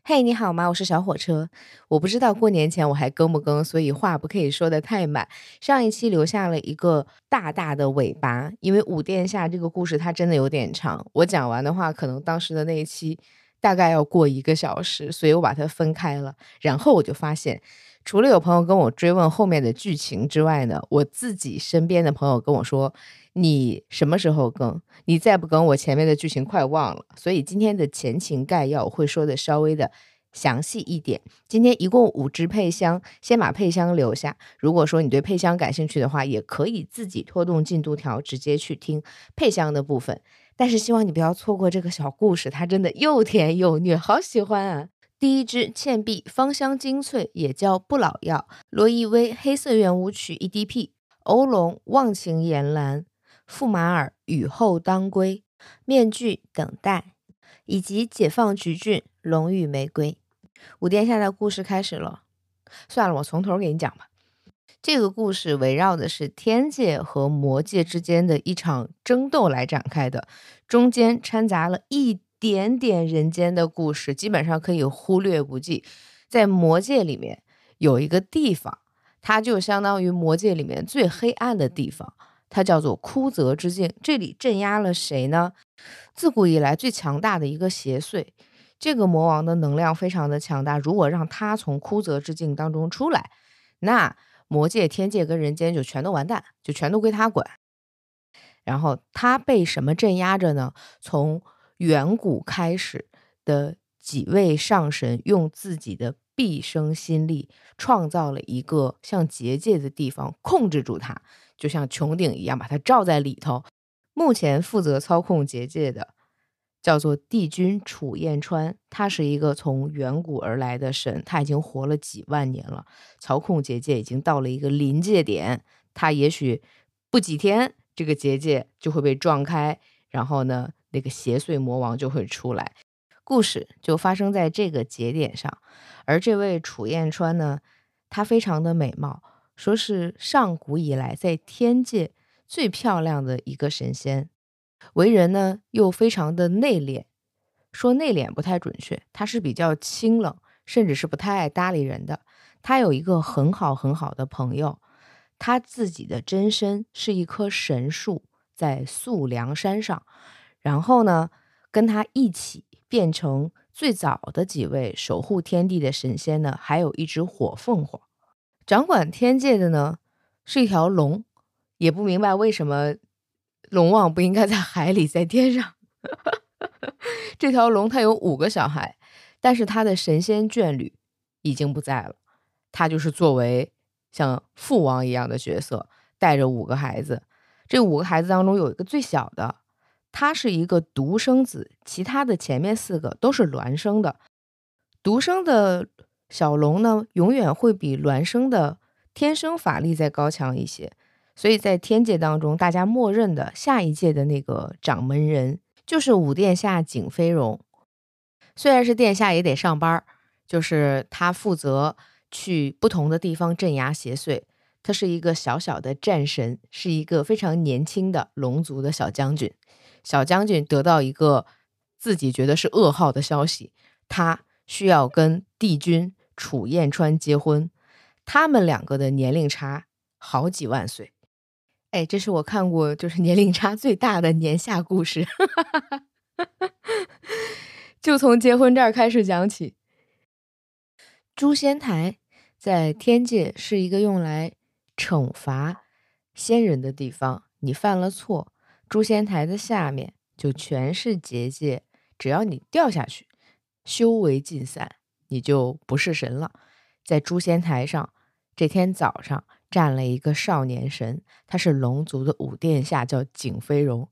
嘿，你好吗？我是小火车。我不知道过年前我还更不更，所以话不可以说的太满。上一期留下了一个大大的尾巴，因为五殿下这个故事它真的有点长，我讲完的话，可能当时的那一期大概要过一个小时，所以我把它分开了。然后我就发现，除了有朋友跟我追问后面的剧情之外呢，我自己身边的朋友跟我说。你什么时候更？你再不更，我前面的剧情快忘了。所以今天的前情概要会说的稍微的详细一点。今天一共五支配香，先把配香留下。如果说你对配香感兴趣的话，也可以自己拖动进度条，直接去听配香的部分。但是希望你不要错过这个小故事，它真的又甜又虐，好喜欢啊！第一支倩碧芳香精粹，也叫不老药，罗意威黑色圆舞曲 EDP，欧龙忘情岩兰。驸马尔雨后当归，面具等待，以及解放橘郡龙与玫瑰。五殿下的故事开始了。算了，我从头给你讲吧。这个故事围绕的是天界和魔界之间的一场争斗来展开的，中间掺杂了一点点人间的故事，基本上可以忽略不计。在魔界里面有一个地方，它就相当于魔界里面最黑暗的地方。它叫做枯泽之境，这里镇压了谁呢？自古以来最强大的一个邪祟，这个魔王的能量非常的强大。如果让他从枯泽之境当中出来，那魔界、天界跟人间就全都完蛋，就全都归他管。然后他被什么镇压着呢？从远古开始的几位上神用自己的毕生心力创造了一个像结界的地方，控制住他。就像穹顶一样，把它罩在里头。目前负责操控结界的叫做帝君楚燕川，他是一个从远古而来的神，他已经活了几万年了，操控结界已经到了一个临界点。他也许不几天，这个结界就会被撞开，然后呢，那个邪祟魔王就会出来。故事就发生在这个节点上。而这位楚燕川呢，他非常的美貌。说是上古以来在天界最漂亮的一个神仙，为人呢又非常的内敛。说内敛不太准确，他是比较清冷，甚至是不太爱搭理人的。他有一个很好很好的朋友，他自己的真身是一棵神树，在素梁山上。然后呢，跟他一起变成最早的几位守护天地的神仙呢，还有一只火凤凰。掌管天界的呢是一条龙，也不明白为什么龙王不应该在海里，在天上。这条龙它有五个小孩，但是它的神仙眷侣已经不在了。它就是作为像父王一样的角色，带着五个孩子。这五个孩子当中有一个最小的，他是一个独生子，其他的前面四个都是孪生的。独生的。小龙呢，永远会比孪生的天生法力再高强一些，所以在天界当中，大家默认的下一届的那个掌门人就是五殿下景飞荣。虽然是殿下，也得上班，就是他负责去不同的地方镇压邪祟。他是一个小小的战神，是一个非常年轻的龙族的小将军。小将军得到一个自己觉得是噩耗的消息，他需要跟帝君。楚燕川结婚，他们两个的年龄差好几万岁，哎，这是我看过就是年龄差最大的年下故事，就从结婚这儿开始讲起。诛仙台在天界是一个用来惩罚仙人的地方，你犯了错，诛仙台的下面就全是结界，只要你掉下去，修为尽散。你就不是神了。在诛仙台上，这天早上站了一个少年神，他是龙族的五殿下，叫景飞荣。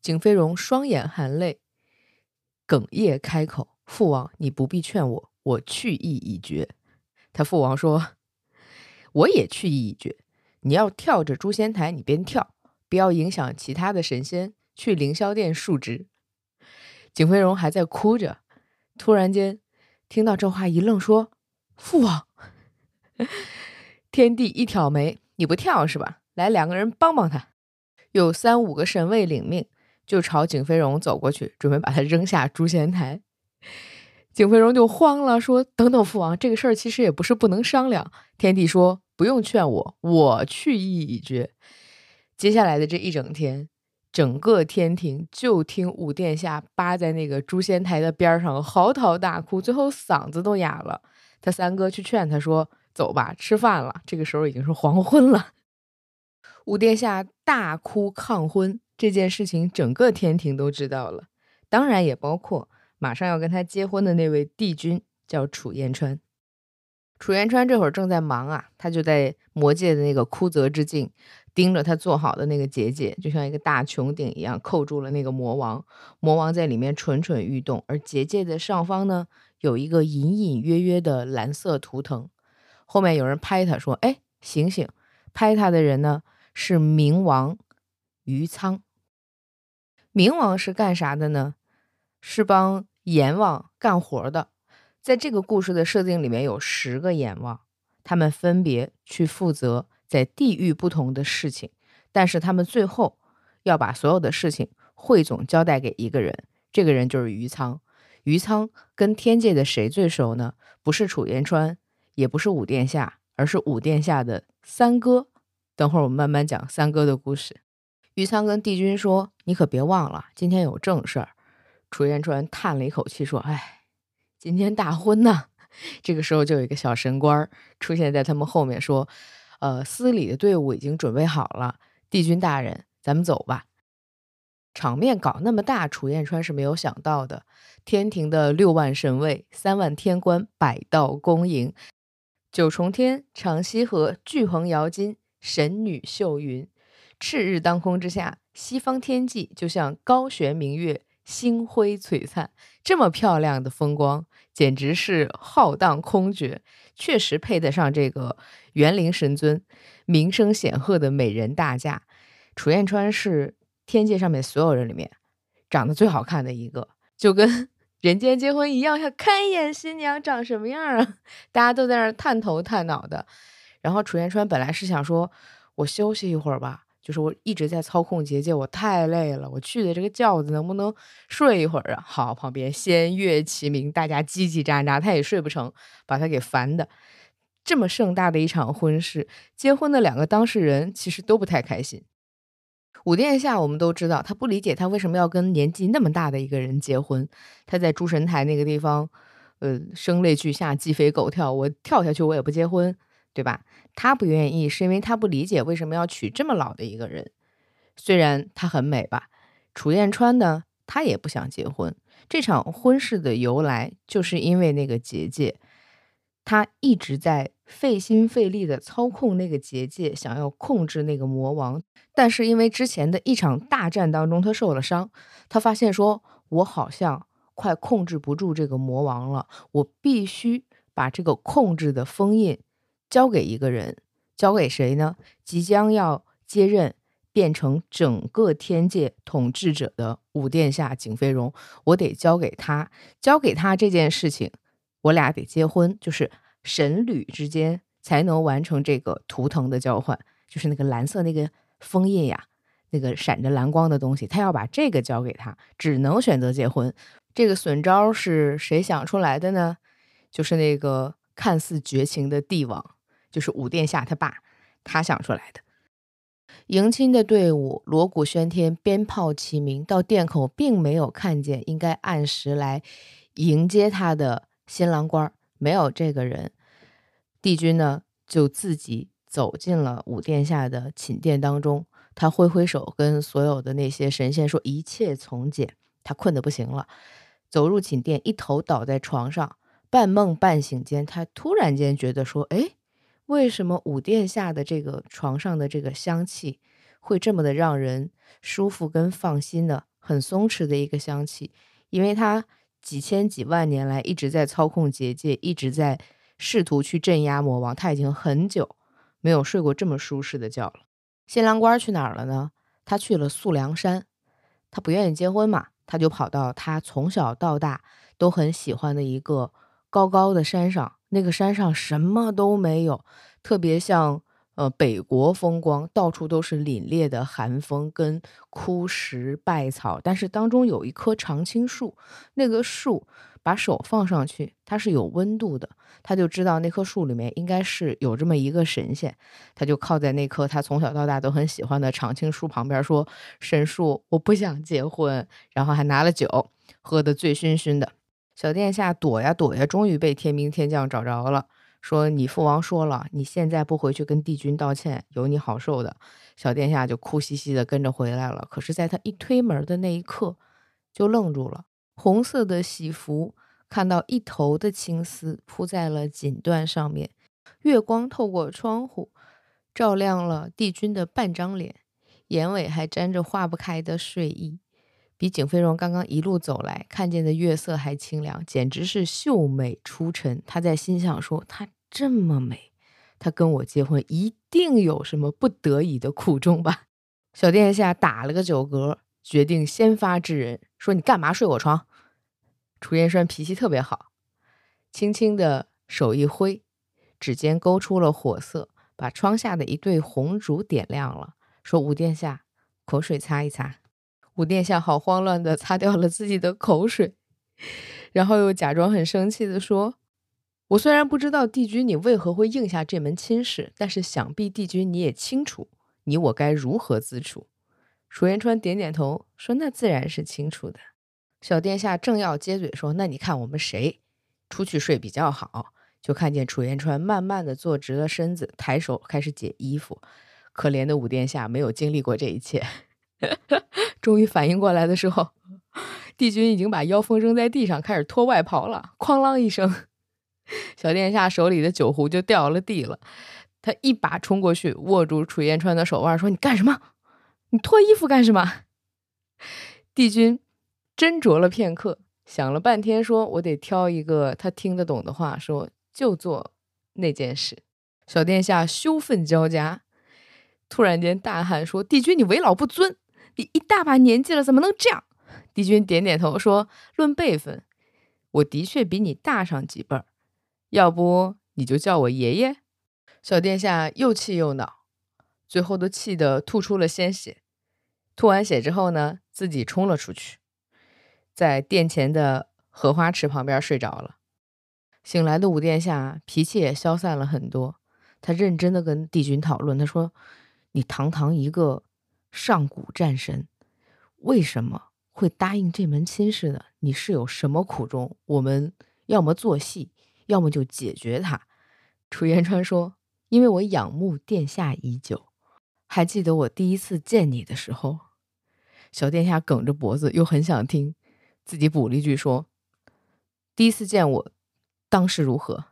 景飞荣双眼含泪，哽咽开口：“父王，你不必劝我，我去意已决。”他父王说：“ 我也去意已决。你要跳着诛仙台，你便跳，不要影响其他的神仙去凌霄殿述职。”景飞荣还在哭着，突然间。听到这话，一愣，说：“父王。”天帝一挑眉：“你不跳是吧？来，两个人帮帮他。”有三五个神卫领命，就朝景飞荣走过去，准备把他扔下诛仙台。景飞荣就慌了，说：“等等，父王，这个事儿其实也不是不能商量。”天帝说：“不用劝我，我去意已决。”接下来的这一整天，整个天庭就听武殿下扒在那个诛仙台的边上嚎啕大哭，最后嗓子都哑了。他三哥去劝他说：“走吧，吃饭了。”这个时候已经是黄昏了。武殿下大哭抗婚这件事情，整个天庭都知道了，当然也包括。马上要跟他结婚的那位帝君叫楚燕川。楚延川这会儿正在忙啊，他就在魔界的那个枯泽之境，盯着他做好的那个结界，就像一个大穹顶一样，扣住了那个魔王。魔王在里面蠢蠢欲动，而结界的上方呢，有一个隐隐约约的蓝色图腾。后面有人拍他说：“哎，醒醒！”拍他的人呢是冥王于苍。冥王是干啥的呢？是帮阎王干活的，在这个故事的设定里面有十个阎王，他们分别去负责在地狱不同的事情，但是他们最后要把所有的事情汇总交代给一个人，这个人就是余仓。余仓跟天界的谁最熟呢？不是楚延川，也不是武殿下，而是武殿下的三哥。等会儿我们慢慢讲三哥的故事。余仓跟帝君说：“你可别忘了，今天有正事儿。”楚延川叹了一口气说：“哎，今天大婚呢。”这个时候，就有一个小神官出现在他们后面，说：“呃，司礼的队伍已经准备好了，帝君大人，咱们走吧。”场面搞那么大，楚燕川是没有想到的。天庭的六万神卫、三万天官百道恭迎，九重天、长溪河、巨鹏摇金、神女秀云，赤日当空之下，西方天际就像高悬明月。星辉璀璨，这么漂亮的风光，简直是浩荡空绝，确实配得上这个园林神尊、名声显赫的美人大驾。楚燕川是天界上面所有人里面长得最好看的一个，就跟 人间结婚一样，想看一眼新娘长什么样啊！大家都在那探头探脑的。然后楚燕川本来是想说，我休息一会儿吧。就是我一直在操控结界，我太累了。我去的这个轿子能不能睡一会儿啊？好，旁边仙乐齐鸣，大家叽叽喳喳，他也睡不成，把他给烦的。这么盛大的一场婚事，结婚的两个当事人其实都不太开心。武殿下我们都知道，他不理解他为什么要跟年纪那么大的一个人结婚。他在诸神台那个地方，呃，声泪俱下，鸡飞狗跳，我跳下去我也不结婚。对吧？他不愿意，是因为他不理解为什么要娶这么老的一个人。虽然她很美吧，楚燕川呢，他也不想结婚。这场婚事的由来，就是因为那个结界，他一直在费心费力的操控那个结界，想要控制那个魔王。但是因为之前的一场大战当中，他受了伤，他发现说，我好像快控制不住这个魔王了，我必须把这个控制的封印。交给一个人，交给谁呢？即将要接任变成整个天界统治者的五殿下景飞荣，我得交给他，交给他这件事情，我俩得结婚，就是神侣之间才能完成这个图腾的交换，就是那个蓝色那个封印呀，那个闪着蓝光的东西，他要把这个交给他，只能选择结婚。这个损招是谁想出来的呢？就是那个看似绝情的帝王。就是武殿下他爸，他想出来的。迎亲的队伍锣鼓喧天，鞭炮齐鸣，到殿口并没有看见应该按时来迎接他的新郎官，没有这个人。帝君呢，就自己走进了武殿下的寝殿当中，他挥挥手，跟所有的那些神仙说：“一切从简。”他困得不行了，走入寝殿，一头倒在床上，半梦半醒间，他突然间觉得说：“哎。”为什么五殿下的这个床上的这个香气会这么的让人舒服跟放心呢？很松弛的一个香气，因为他几千几万年来一直在操控结界，一直在试图去镇压魔王。他已经很久没有睡过这么舒适的觉了。新郎官去哪儿了呢？他去了素梁山。他不愿意结婚嘛，他就跑到他从小到大都很喜欢的一个高高的山上。那个山上什么都没有，特别像呃，北国风光，到处都是凛冽的寒风跟枯石败草，但是当中有一棵常青树，那个树把手放上去，它是有温度的，他就知道那棵树里面应该是有这么一个神仙，他就靠在那棵他从小到大都很喜欢的常青树旁边说：“神树，我不想结婚。”然后还拿了酒，喝得醉醺醺的。小殿下躲呀躲呀，终于被天兵天将找着了。说你父王说了，你现在不回去跟帝君道歉，有你好受的。小殿下就哭兮兮的跟着回来了。可是，在他一推门的那一刻，就愣住了。红色的喜服，看到一头的青丝铺在了锦缎上面，月光透过窗户，照亮了帝君的半张脸，眼尾还沾着化不开的睡意，比景飞荣刚刚一路走来看见的月色还清凉，简直是秀美出尘。他在心想说她。这么美，她跟我结婚一定有什么不得已的苦衷吧？小殿下打了个酒嗝，决定先发制人，说：“你干嘛睡我床？”楚烟栓脾气特别好，轻轻的手一挥，指尖勾出了火色，把窗下的一对红烛点亮了，说：“五殿下，口水擦一擦。”五殿下好慌乱的擦掉了自己的口水，然后又假装很生气的说。我虽然不知道帝君你为何会应下这门亲事，但是想必帝君你也清楚，你我该如何自处。楚言川点点头，说：“那自然是清楚的。”小殿下正要接嘴说：“那你看我们谁出去睡比较好？”就看见楚元川慢慢的坐直了身子，抬手开始解衣服。可怜的五殿下没有经历过这一切，终于反应过来的时候，帝君已经把腰封扔在地上，开始脱外袍了。哐啷一声。小殿下手里的酒壶就掉了地了，他一把冲过去，握住楚燕川的手腕，说：“你干什么？你脱衣服干什么？”帝君斟酌了片刻，想了半天，说：“我得挑一个他听得懂的话，说就做那件事。”小殿下羞愤交加，突然间大喊说：“帝君，你为老不尊！你一大把年纪了，怎么能这样？”帝君点点头说：“论辈分，我的确比你大上几辈儿。”要不你就叫我爷爷。小殿下又气又恼，最后都气得吐出了鲜血。吐完血之后呢，自己冲了出去，在殿前的荷花池旁边睡着了。醒来的五殿下脾气也消散了很多，他认真的跟帝君讨论，他说：“你堂堂一个上古战神，为什么会答应这门亲事呢？你是有什么苦衷？我们要么做戏。”要么就解决他。楚言川说：“因为我仰慕殿下已久，还记得我第一次见你的时候。”小殿下梗着脖子，又很想听，自己补了一句说：“第一次见我，当时如何？”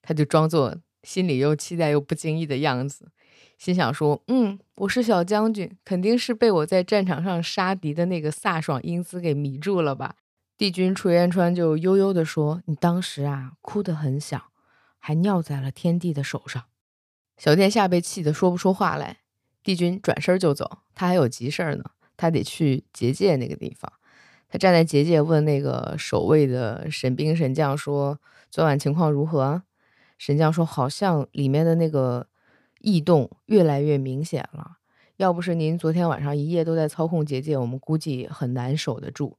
他就装作心里又期待又不经意的样子，心想说：“嗯，我是小将军，肯定是被我在战场上杀敌的那个飒爽英姿给迷住了吧。”帝君楚烟川就悠悠地说：“你当时啊，哭得很响，还尿在了天帝的手上。”小殿下被气得说不出话来。帝君转身就走，他还有急事儿呢，他得去结界那个地方。他站在结界，问那个守卫的神兵神将说：“昨晚情况如何？”神将说：“好像里面的那个异动越来越明显了。要不是您昨天晚上一夜都在操控结界，我们估计很难守得住。”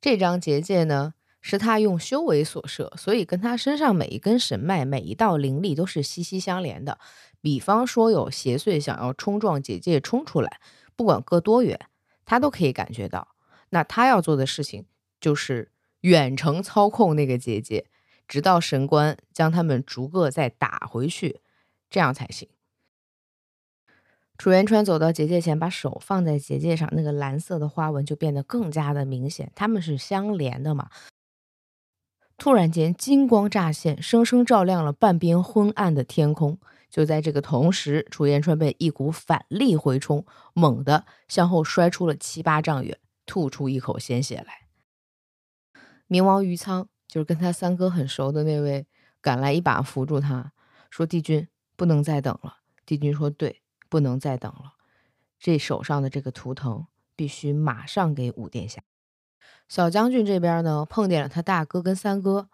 这张结界呢，是他用修为所设，所以跟他身上每一根神脉、每一道灵力都是息息相连的。比方说有邪祟想要冲撞结界冲出来，不管隔多远，他都可以感觉到。那他要做的事情就是远程操控那个结界，直到神官将他们逐个再打回去，这样才行。楚元川走到结界前，把手放在结界上，那个蓝色的花纹就变得更加的明显。它们是相连的嘛？突然间，金光乍现，生生照亮了半边昏暗的天空。就在这个同时，楚元川被一股反力回冲，猛地向后摔出了七八丈远，吐出一口鲜血来。冥王余仓就是跟他三哥很熟的那位，赶来一把扶住他，说：“帝君不能再等了。”帝君说：“对。”不能再等了，这手上的这个图腾必须马上给五殿下。小将军这边呢，碰见了他大哥跟三哥，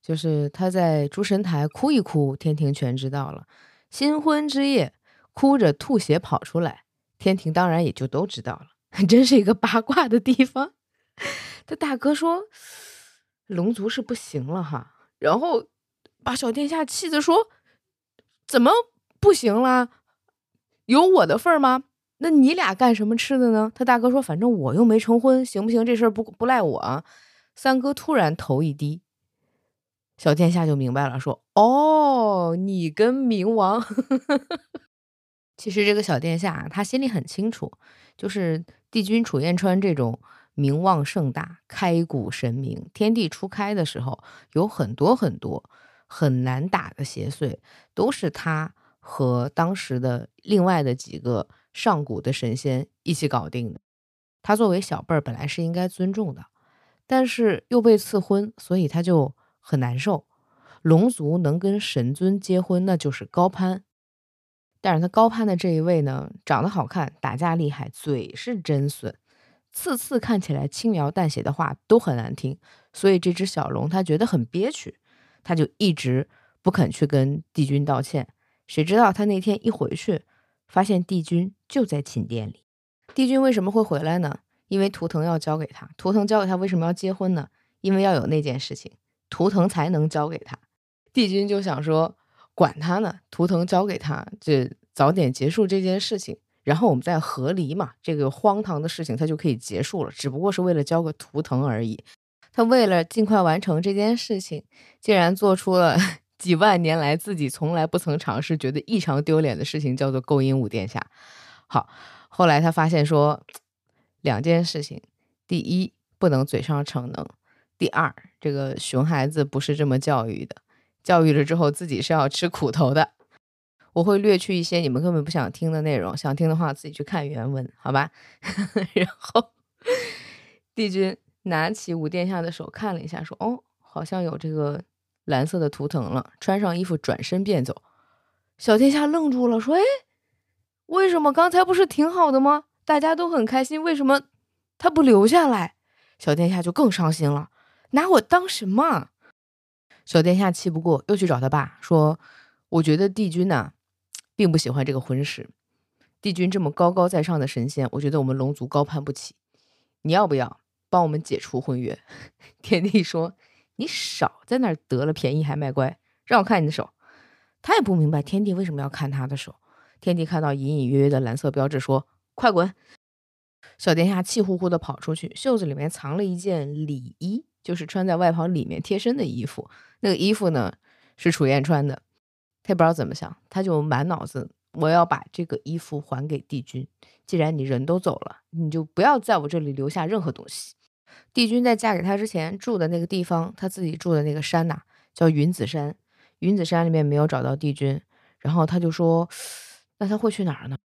就是他在诸神台哭一哭，天庭全知道了。新婚之夜，哭着吐血跑出来，天庭当然也就都知道了。真是一个八卦的地方。他大哥说：“龙族是不行了哈。”然后把小殿下气的说：“怎么不行啦？有我的份儿吗？那你俩干什么吃的呢？”他大哥说：“反正我又没成婚，行不行？这事儿不不赖我。”三哥突然头一低，小殿下就明白了，说：“哦，你跟冥王。”其实这个小殿下他心里很清楚，就是帝君楚彦川这种。名望盛大，开古神明，天地初开的时候，有很多很多很难打的邪祟，都是他和当时的另外的几个上古的神仙一起搞定的。他作为小辈儿，本来是应该尊重的，但是又被赐婚，所以他就很难受。龙族能跟神尊结婚，那就是高攀。但是他高攀的这一位呢，长得好看，打架厉害，嘴是真损。次次看起来轻描淡写的话都很难听，所以这只小龙他觉得很憋屈，他就一直不肯去跟帝君道歉。谁知道他那天一回去，发现帝君就在寝殿里。帝君为什么会回来呢？因为图腾要交给他。图腾交给他为什么要结婚呢？因为要有那件事情，图腾才能交给他。帝君就想说，管他呢，图腾交给他，就早点结束这件事情。然后我们再和离嘛，这个荒唐的事情它就可以结束了，只不过是为了交个图腾而已。他为了尽快完成这件事情，竟然做出了 几万年来自己从来不曾尝试、觉得异常丢脸的事情，叫做勾引五殿下。好，后来他发现说两件事情：第一，不能嘴上逞能；第二，这个熊孩子不是这么教育的，教育了之后自己是要吃苦头的。我会略去一些你们根本不想听的内容，想听的话自己去看原文，好吧？然后 帝君拿起五殿下的手看了一下，说：“哦，好像有这个蓝色的图腾了。”穿上衣服转身便走。小殿下愣住了，说：“哎，为什么刚才不是挺好的吗？大家都很开心，为什么他不留下来？”小殿下就更伤心了，拿我当什么？小殿下气不过，又去找他爸说：“我觉得帝君呐。”并不喜欢这个婚事，帝君这么高高在上的神仙，我觉得我们龙族高攀不起。你要不要帮我们解除婚约？天帝说：“你少在那儿得了便宜还卖乖，让我看你的手。”他也不明白天帝为什么要看他的手。天帝看到隐隐约约的蓝色标志，说：“快滚！”小殿下气呼呼地跑出去，袖子里面藏了一件里衣，就是穿在外袍里面贴身的衣服。那个衣服呢，是楚燕穿的。他也不知道怎么想，他就满脑子我要把这个衣服还给帝君。既然你人都走了，你就不要在我这里留下任何东西。帝君在嫁给他之前住的那个地方，他自己住的那个山呐，叫云子山。云子山里面没有找到帝君，然后他就说，那他会去哪儿呢？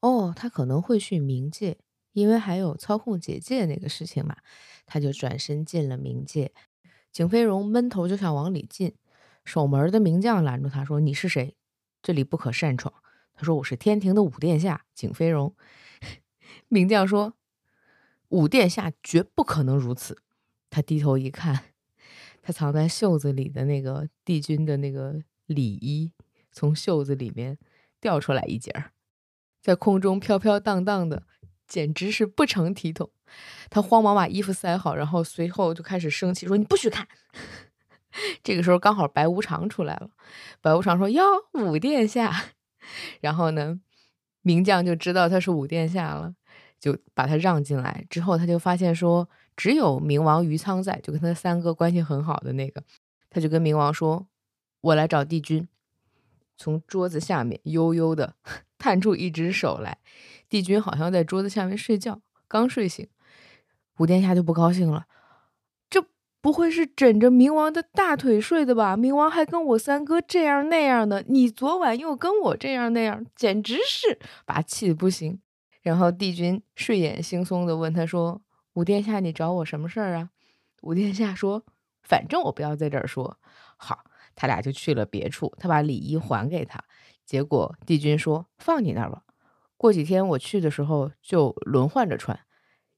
哦，他可能会去冥界，因为还有操控结界那个事情嘛。他就转身进了冥界。景飞荣闷头就想往里进。守门的名将拦住他说：“你是谁？这里不可擅闯。”他说：“我是天庭的五殿下景飞荣。”名将说：“五殿下绝不可能如此。”他低头一看，他藏在袖子里的那个帝君的那个礼衣从袖子里面掉出来一截儿，在空中飘飘荡荡的，简直是不成体统。他慌忙把衣服塞好，然后随后就开始生气说：“你不许看！”这个时候刚好白无常出来了，白无常说：“哟，五殿下。”然后呢，名将就知道他是五殿下了，就把他让进来。之后他就发现说，只有冥王余仓在，就跟他三哥关系很好的那个，他就跟冥王说：“我来找帝君。”从桌子下面悠悠的 探出一只手来，帝君好像在桌子下面睡觉，刚睡醒，五殿下就不高兴了。这不会是枕着冥王的大腿睡的吧？冥王还跟我三哥这样那样的，你昨晚又跟我这样那样，简直是把气的不行。然后帝君睡眼惺忪的问他说：“五殿下，你找我什么事儿啊？”五殿下说：“反正我不要在这儿说。”好，他俩就去了别处。他把礼衣还给他，结果帝君说：“放你那儿吧，过几天我去的时候就轮换着穿。”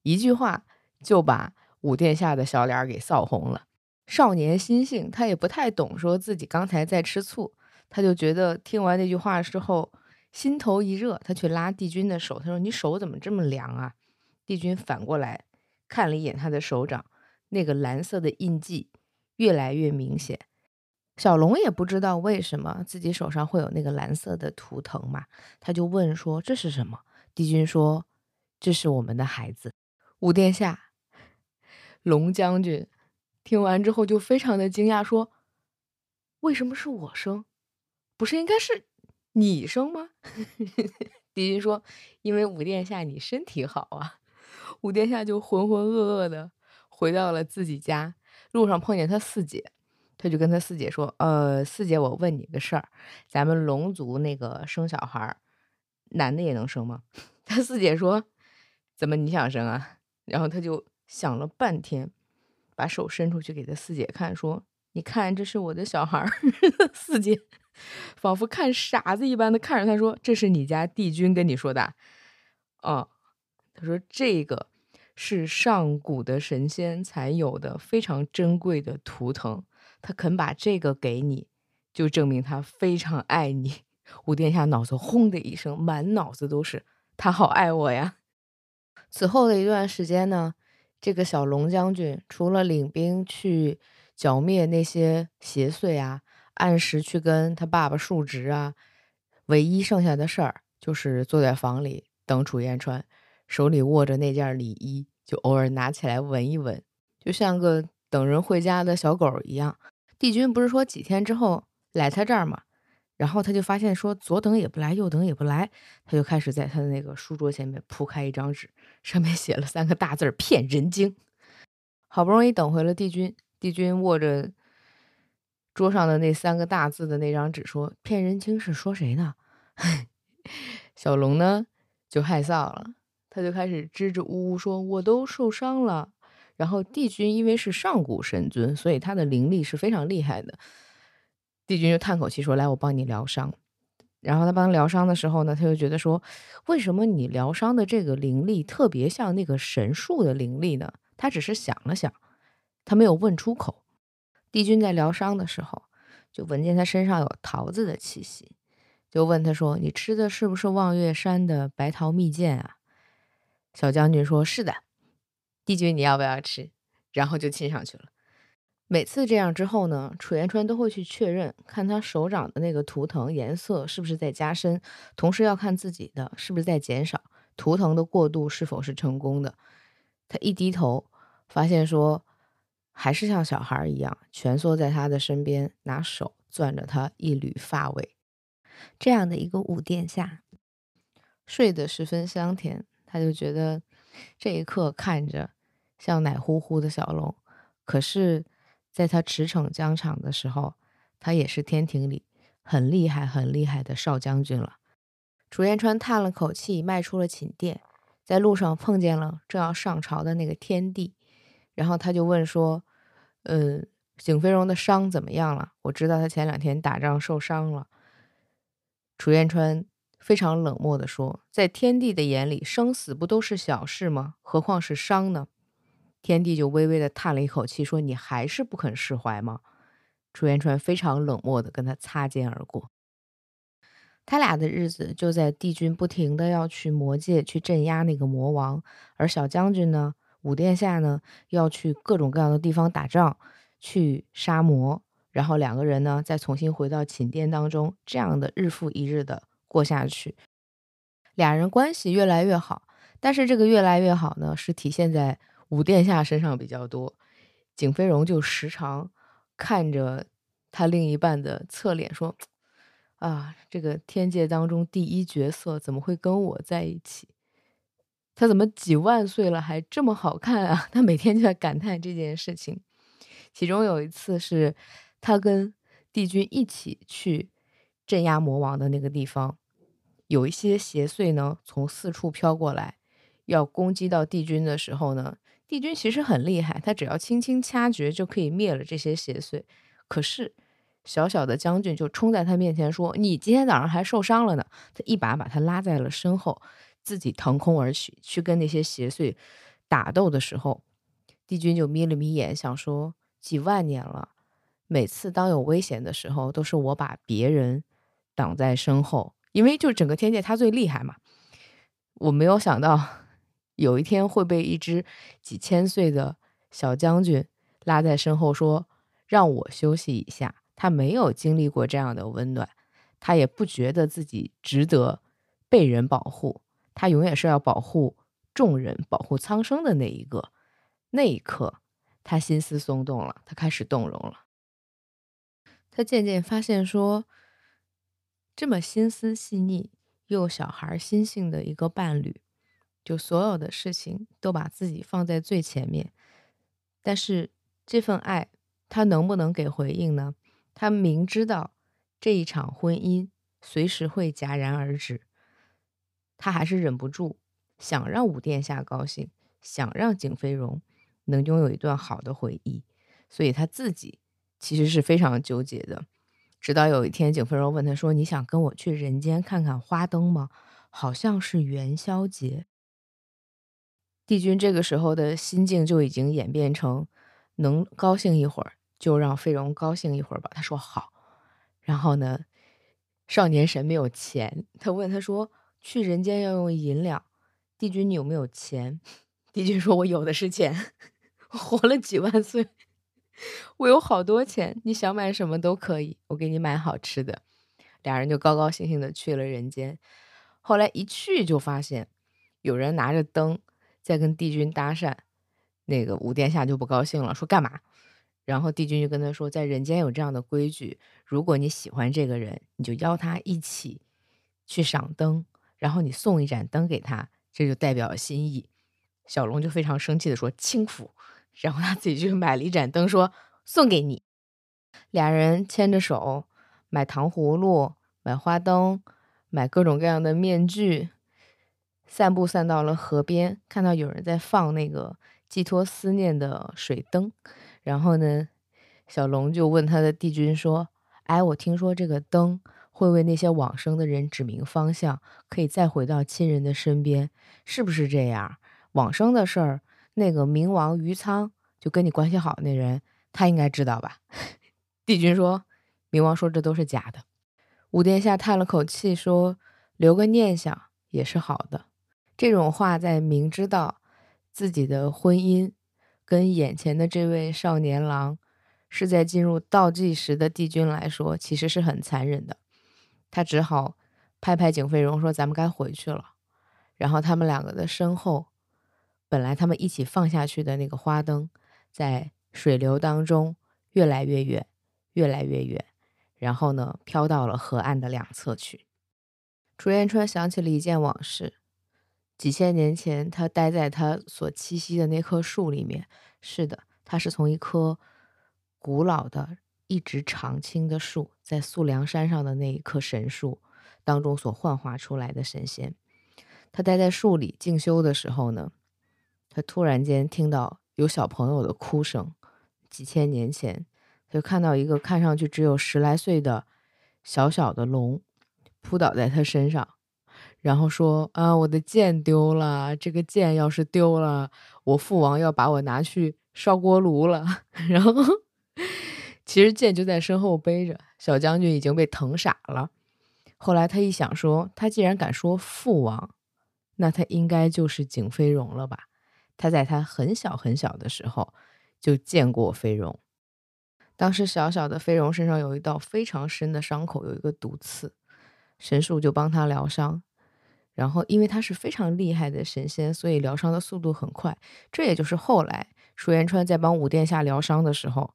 一句话就把。五殿下的小脸给臊红了。少年心性，他也不太懂，说自己刚才在吃醋，他就觉得听完那句话之后，心头一热，他去拉帝君的手，他说：“你手怎么这么凉啊？”帝君反过来看了一眼他的手掌，那个蓝色的印记越来越明显。小龙也不知道为什么自己手上会有那个蓝色的图腾嘛，他就问说：“这是什么？”帝君说：“这是我们的孩子。”五殿下，龙将军听完之后就非常的惊讶，说：“为什么是我生？不是应该是你生吗？” 帝君说：“因为五殿下你身体好啊。”五殿下就浑浑噩噩的回到了自己家，路上碰见他四姐。他就跟他四姐说：“呃，四姐，我问你个事儿，咱们龙族那个生小孩，男的也能生吗？” 他四姐说：“怎么你想生啊？”然后他就想了半天，把手伸出去给他四姐看，说：“你看，这是我的小孩儿。”四姐仿佛看傻子一般的看着他说：“这是你家帝君跟你说的？”哦，他说：“这个是上古的神仙才有的非常珍贵的图腾。”他肯把这个给你，就证明他非常爱你。五殿下脑子轰的一声，满脑子都是他好爱我呀。此后的一段时间呢，这个小龙将军除了领兵去剿灭那些邪祟啊，按时去跟他爸爸述职啊，唯一剩下的事儿就是坐在房里等楚彦川，手里握着那件礼衣，就偶尔拿起来闻一闻，就像个。等人回家的小狗一样，帝君不是说几天之后来他这儿吗？然后他就发现说左等也不来，右等也不来，他就开始在他的那个书桌前面铺开一张纸，上面写了三个大字儿骗人精”。好不容易等回了帝君，帝君握着桌上的那三个大字的那张纸说：“骗人精是说谁呢？” 小龙呢就害臊了，他就开始支支吾吾说：“我都受伤了。”然后帝君因为是上古神尊，所以他的灵力是非常厉害的。帝君就叹口气说：“来，我帮你疗伤。”然后他帮他疗伤的时候呢，他就觉得说：“为什么你疗伤的这个灵力特别像那个神树的灵力呢？”他只是想了想，他没有问出口。帝君在疗伤的时候，就闻见他身上有桃子的气息，就问他说：“你吃的是不是望月山的白桃蜜饯啊？”小将军说：“是的。”帝君，你要不要吃？然后就亲上去了。每次这样之后呢，楚元川都会去确认，看他手掌的那个图腾颜色是不是在加深，同时要看自己的是不是在减少，图腾的过渡是否是成功的。他一低头，发现说还是像小孩一样蜷缩在他的身边，拿手攥着他一缕发尾。这样的一个五殿下，睡得十分香甜，他就觉得这一刻看着。像奶乎乎的小龙，可是，在他驰骋疆场的时候，他也是天庭里很厉害、很厉害的少将军了。楚燕川叹了口气，迈出了寝殿，在路上碰见了正要上朝的那个天帝，然后他就问说：“嗯，景飞荣的伤怎么样了？我知道他前两天打仗受伤了。”楚燕川非常冷漠地说：“在天帝的眼里，生死不都是小事吗？何况是伤呢？”天帝就微微的叹了一口气，说：“你还是不肯释怀吗？”楚燕川非常冷漠的跟他擦肩而过。他俩的日子就在帝君不停的要去魔界去镇压那个魔王，而小将军呢，五殿下呢，要去各种各样的地方打仗，去杀魔，然后两个人呢，再重新回到寝殿当中，这样的日复一日的过下去，俩人关系越来越好。但是这个越来越好呢，是体现在。五殿下身上比较多，景飞荣就时常看着他另一半的侧脸说：“ 啊，这个天界当中第一角色怎么会跟我在一起？他怎么几万岁了还这么好看啊？” 他每天就在感叹这件事情。其中有一次是他跟帝君一起去镇压魔王的那个地方，有一些邪祟呢从四处飘过来，要攻击到帝君的时候呢。帝君其实很厉害，他只要轻轻掐诀就可以灭了这些邪祟。可是小小的将军就冲在他面前说：“你今天早上还受伤了呢。”他一把把他拉在了身后，自己腾空而起，去跟那些邪祟打斗的时候，帝君就眯了眯眼，想说：几万年了，每次当有危险的时候，都是我把别人挡在身后，因为就整个天界他最厉害嘛。我没有想到有一天会被一只几千岁的小将军拉在身后，说让我休息一下。他没有经历过这样的温暖，他也不觉得自己值得被人保护。他永远是要保护众人、保护苍生的那一个。那一刻，他心思松动了，他开始动容了。他渐渐发现，说这么心思细腻又小孩心性的一个伴侣，就所有的事情都把自己放在最前面。但是这份爱，他能不能给回应呢？他明知道这一场婚姻随时会戛然而止，他还是忍不住想让武殿下高兴，想让景飞荣能拥有一段好的回忆，所以他自己。其实是非常纠结的，直到有一天，景飞荣问他说：“你想跟我去人间看看花灯吗？好像是元宵节。”帝君这个时候的心境就已经演变成能高兴一会儿就让飞荣高兴一会儿吧。他说好，然后呢，少年神没有钱，他问他说：“去人间要用银两，帝君你有没有钱？” 帝君说：“我有的是钱，活了几万岁。”我有好多钱，你想买什么都可以，我给你买好吃的。俩人就高高兴兴的去了人间。后来一去就发现有人拿着灯在跟帝君搭讪，那个武殿下就不高兴了，说干嘛？然后帝君就跟他说，在人间有这样的规矩，如果你喜欢这个人，你就邀他一起去赏灯，然后你送一盏灯给他，这就代表心意。小龙就非常生气的说，轻浮。然后他自己就买了一盏灯，说送给你。俩人牵着手，买糖葫芦，买花灯，买各种各样的面具，散步散到了河边，看到有人在放那个寄托思念的水灯。然后呢，小龙就问他的帝君说：“哎，我听说这个灯会为那些往生的人指明方向，可以再回到亲人的身边，是不是这样？往生的事儿？”那个冥王余仓就跟你关系好那人，他应该知道吧？帝君说，冥王说这都是假的。武殿下叹了口气说：“留个念想也是好的。”这种话在明知道自己的婚姻跟眼前的这位少年郎是在进入倒计时的帝君来说，其实是很残忍的。他只好拍拍景飞荣说：“咱们该回去了。”然后他们两个的身后。本来他们一起放下去的那个花灯，在水流当中越来越远，越来越远，然后呢，飘到了河岸的两侧去。楚元川想起了一件往事：几千年前，他待在他所栖息的那棵树里面。是的，他是从一棵古老的、一直常青的树，在素梁山上的那一棵神树当中所幻化出来的神仙。他待在树里静修的时候呢。他突然间听到有小朋友的哭声，几千年前，他就看到一个看上去只有十来岁的小小的龙扑倒在他身上，然后说：“啊，我的剑丢了，这个剑要是丢了，我父王要把我拿去烧锅炉了。”然后，其实剑就在身后背着，小将军已经被疼傻了。后来他一想，说他既然敢说父王，那他应该就是景飞荣了吧。他在他很小很小的时候就见过飞荣，当时小小的飞荣身上有一道非常深的伤口，有一个毒刺，神树就帮他疗伤。然后因为他是非常厉害的神仙，所以疗伤的速度很快。这也就是后来舒延川在帮武殿下疗伤的时候，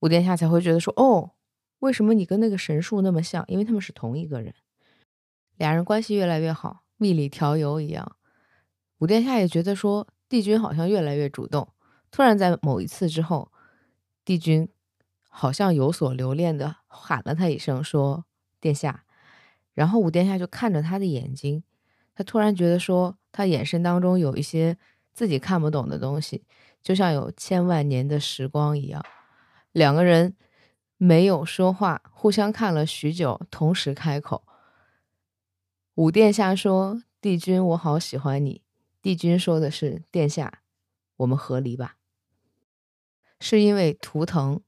武殿下才会觉得说：“哦，为什么你跟那个神树那么像？因为他们是同一个人。”俩人关系越来越好，蜜里调油一样。武殿下也觉得说。帝君好像越来越主动，突然在某一次之后，帝君好像有所留恋的喊了他一声，说：“殿下。”然后武殿下就看着他的眼睛，他突然觉得说，他眼神当中有一些自己看不懂的东西，就像有千万年的时光一样。两个人没有说话，互相看了许久，同时开口。武殿下说：“帝君，我好喜欢你。”帝君说的是：“殿下，我们和离吧。”是因为图腾，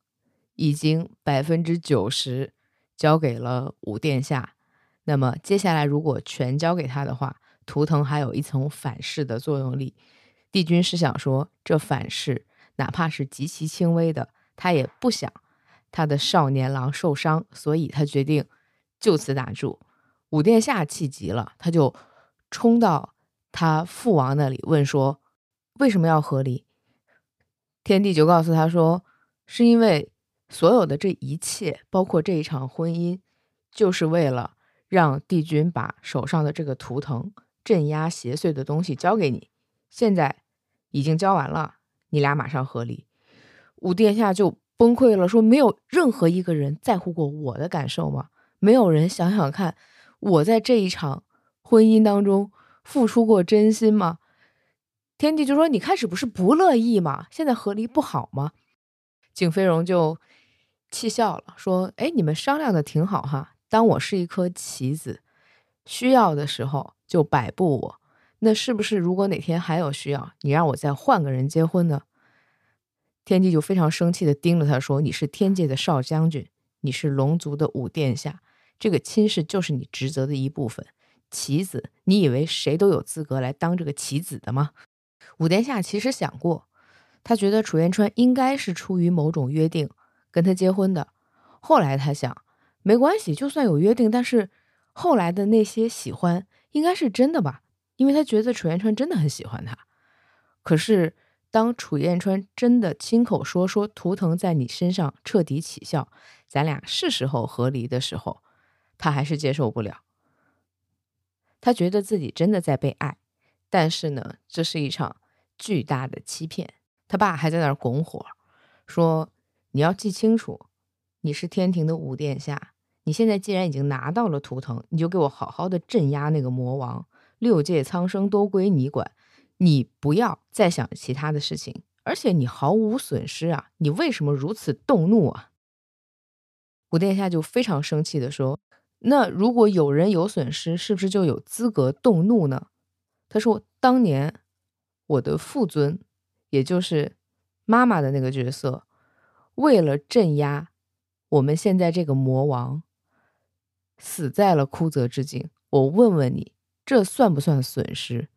已经百分之九十交给了武殿下。那么接下来如果全交给他的话，图腾还有一层反噬的作用力。帝君是想说，这反噬哪怕是极其轻微的，他也不想他的少年郎受伤，所以他决定就此打住。武殿下气急了，他就冲到他父王那里问说：“为什么要和离？”天帝就告诉他说：“是因为所有的这一切，包括这一场婚姻，就是为了让帝君把手上的这个图腾镇压邪祟的东西交给你。现在已经交完了，你俩马上和离。”武殿下就崩溃了，说：“没有任何一个人在乎过我的感受吗？没有人想想看，我在这一场婚姻当中付出过真心吗？”天帝就说：“你开始不是不乐意吗？现在和离不好吗？”景飞荣就气笑了，说：“哎，你们商量的挺好哈。当我是一颗棋子，需要的时候就摆布我。那是不是如果哪天还有需要，你让我再换个人结婚呢？”天帝就非常生气的盯着他说：“你是天界的少将军，你是龙族的五殿下，这个亲事就是你职责的一部分。棋子，你以为谁都有资格来当这个棋子的吗？”武殿下其实想过，他觉得楚元川应该是出于某种约定跟他结婚的。后来他想，没关系，就算有约定，但是后来的那些喜欢应该是真的吧？因为他觉得楚元川真的很喜欢他。可是当楚燕川真的亲口说说图腾在你身上彻底起效，咱俩是时候和离的时候，他还是接受不了。他觉得自己真的在被爱，但是呢，这是一场。巨大的欺骗，他爸还在那儿拱火，说：“你要记清楚，你是天庭的五殿下，你现在既然已经拿到了图腾，你就给我好好的镇压那个魔王，六界苍生都归你管，你不要再想其他的事情，而且你毫无损失啊，你为什么如此动怒啊？”古殿下就非常生气的说：“那如果有人有损失，是不是就有资格动怒呢？”他说：“当年。”我的父尊，也就是妈妈的那个角色，为了镇压我们现在这个魔王，死在了枯泽之境。我问问你，这算不算损失？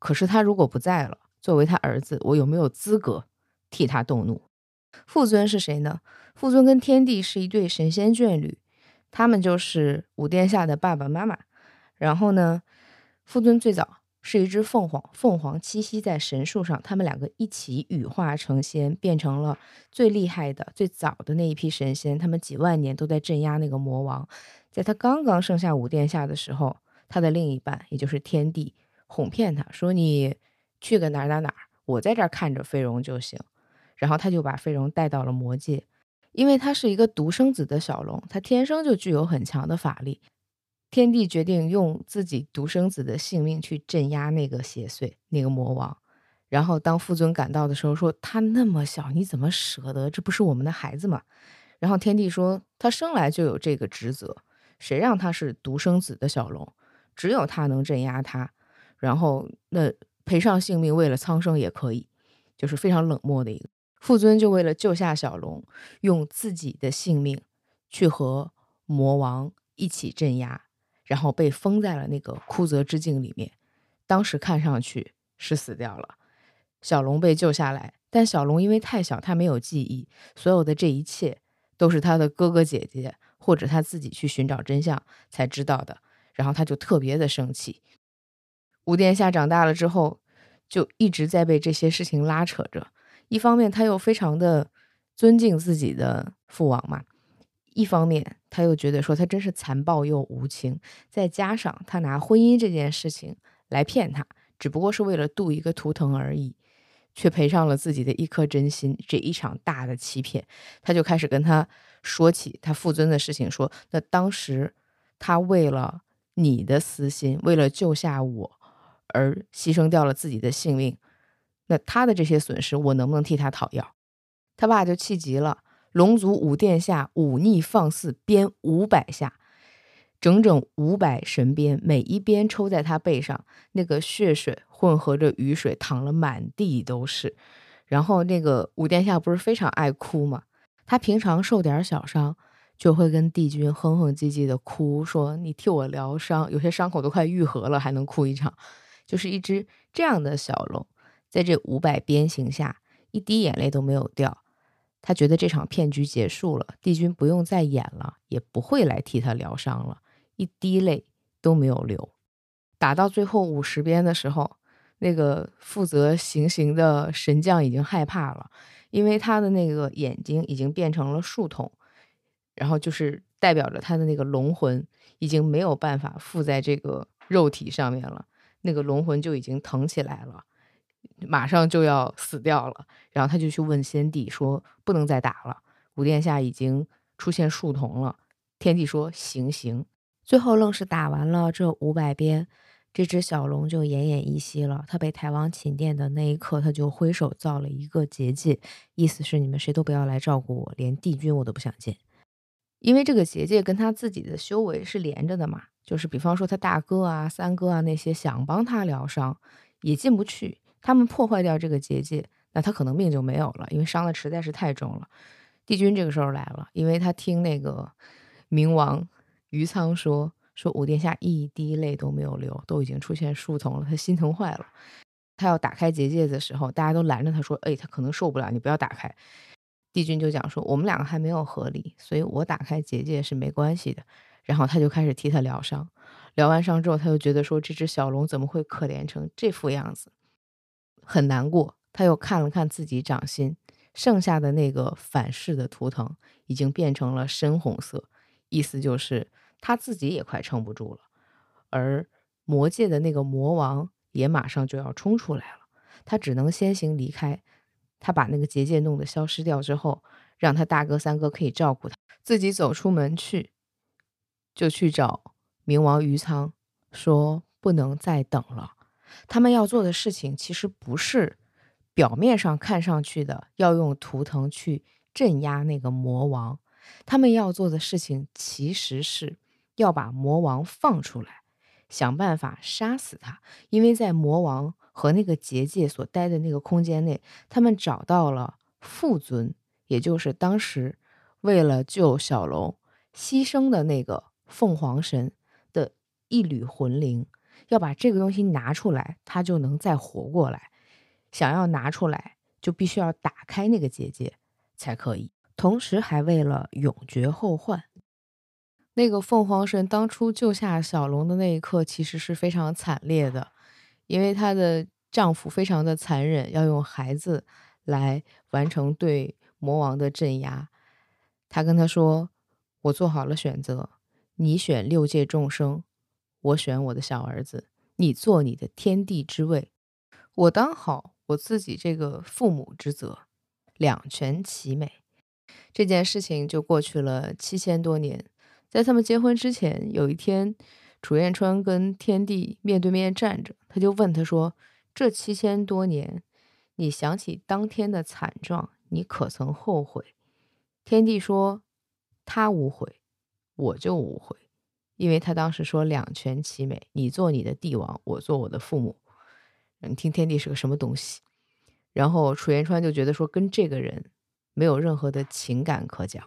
可是他如果不在了，作为他儿子，我有没有资格替他动怒？父尊是谁呢？父尊跟天帝是一对神仙眷侣，他们就是五殿下的爸爸妈妈。然后呢，父尊最早。是一只凤凰，凤凰栖息在神树上，他们两个一起羽化成仙，变成了最厉害的、最早的那一批神仙。他们几万年都在镇压那个魔王。在他刚刚生下五殿下的时候，他的另一半，也就是天帝，哄骗他说：“你去个哪哪哪，我在这儿看着飞荣就行。”然后他就把飞荣带到了魔界，因为他是一个独生子的小龙，他天生就具有很强的法力。天帝决定用自己独生子的性命去镇压那个邪祟、那个魔王。然后当父尊赶到的时候，说他那么小，你怎么舍得？这不是我们的孩子吗？然后天帝说他生来就有这个职责，谁让他是独生子的小龙，只有他能镇压他。然后那赔上性命为了苍生也可以，就是非常冷漠的一个父尊，就为了救下小龙，用自己的性命去和魔王一起镇压。然后被封在了那个枯泽之境里面，当时看上去是死掉了。小龙被救下来，但小龙因为太小，他没有记忆，所有的这一切都是他的哥哥姐姐或者他自己去寻找真相才知道的。然后他就特别的生气。五殿下长大了之后，就一直在被这些事情拉扯着。一方面他又非常的尊敬自己的父王嘛。一方面，他又觉得说他真是残暴又无情，再加上他拿婚姻这件事情来骗他，只不过是为了镀一个图腾而已，却赔上了自己的一颗真心，这一场大的欺骗。他就开始跟他说起他父尊的事情，说那当时他为了你的私心，为了救下我而牺牲掉了自己的性命，那他的这些损失，我能不能替他讨要？他爸就气急了。龙族五殿下忤逆放肆，鞭五百下，整整五百神鞭，每一鞭抽在他背上，那个血水混合着雨水，淌了满地都是。然后那个五殿下不是非常爱哭吗？他平常受点小伤，就会跟帝君哼哼唧唧的哭，说：“你替我疗伤。”有些伤口都快愈合了，还能哭一场。就是一只这样的小龙，在这五百鞭刑下，一滴眼泪都没有掉。他觉得这场骗局结束了，帝君不用再演了，也不会来替他疗伤了，一滴泪都没有流。打到最后五十鞭的时候，那个负责行刑的神将已经害怕了，因为他的那个眼睛已经变成了树桶，然后就是代表着他的那个龙魂已经没有办法附在这个肉体上面了，那个龙魂就已经腾起来了。马上就要死掉了，然后他就去问先帝说：“不能再打了，五殿下已经出现树童了。”天帝说：“行行。”最后愣是打完了这五百鞭，这只小龙就奄奄一息了。他被抬往寝殿的那一刻，他就挥手造了一个结界，意思是你们谁都不要来照顾我，连帝君我都不想见。因为这个结界跟他自己的修为是连着的嘛，就是比方说他大哥啊、三哥啊那些想帮他疗伤，也进不去。他们破坏掉这个结界，那他可能命就没有了，因为伤的实在是太重了。帝君这个时候来了，因为他听那个冥王余仓说，说五殿下一滴泪都没有流，都已经出现树瞳了，他心疼坏了。他要打开结界的时候，大家都拦着他说：“哎，他可能受不了，你不要打开。”帝君就讲说：“我们两个还没有合理，所以我打开结界是没关系的。”然后他就开始替他疗伤，疗完伤之后，他就觉得说：“这只小龙怎么会可怜成这副样子？”很难过，他又看了看自己掌心，剩下的那个反噬的图腾已经变成了深红色，意思就是他自己也快撑不住了。而魔界的那个魔王也马上就要冲出来了，他只能先行离开。他把那个结界弄得消失掉之后，让他大哥三哥可以照顾他，自己走出门去，就去找冥王余仓，说不能再等了。他们要做的事情其实不是表面上看上去的要用图腾去镇压那个魔王，他们要做的事情其实是要把魔王放出来，想办法杀死他。因为在魔王和那个结界所待的那个空间内，他们找到了父尊，也就是当时为了救小龙牺牲的那个凤凰神的一缕魂灵。要把这个东西拿出来，他就能再活过来。想要拿出来，就必须要打开那个结界才可以。同时，还为了永绝后患。那个凤凰神当初救下小龙的那一刻，其实是非常惨烈的，因为她的丈夫非常的残忍，要用孩子来完成对魔王的镇压。她跟他说：“我做好了选择，你选六界众生。”我选我的小儿子，你做你的天地之位，我当好我自己这个父母之责，两全其美。这件事情就过去了七千多年。在他们结婚之前，有一天，楚燕川跟天帝面对面站着，他就问他说：“这七千多年，你想起当天的惨状，你可曾后悔？”天帝说：“他无悔，我就无悔。”因为他当时说两全其美，你做你的帝王，我做我的父母。你听天帝是个什么东西？然后楚元川就觉得说跟这个人没有任何的情感可讲。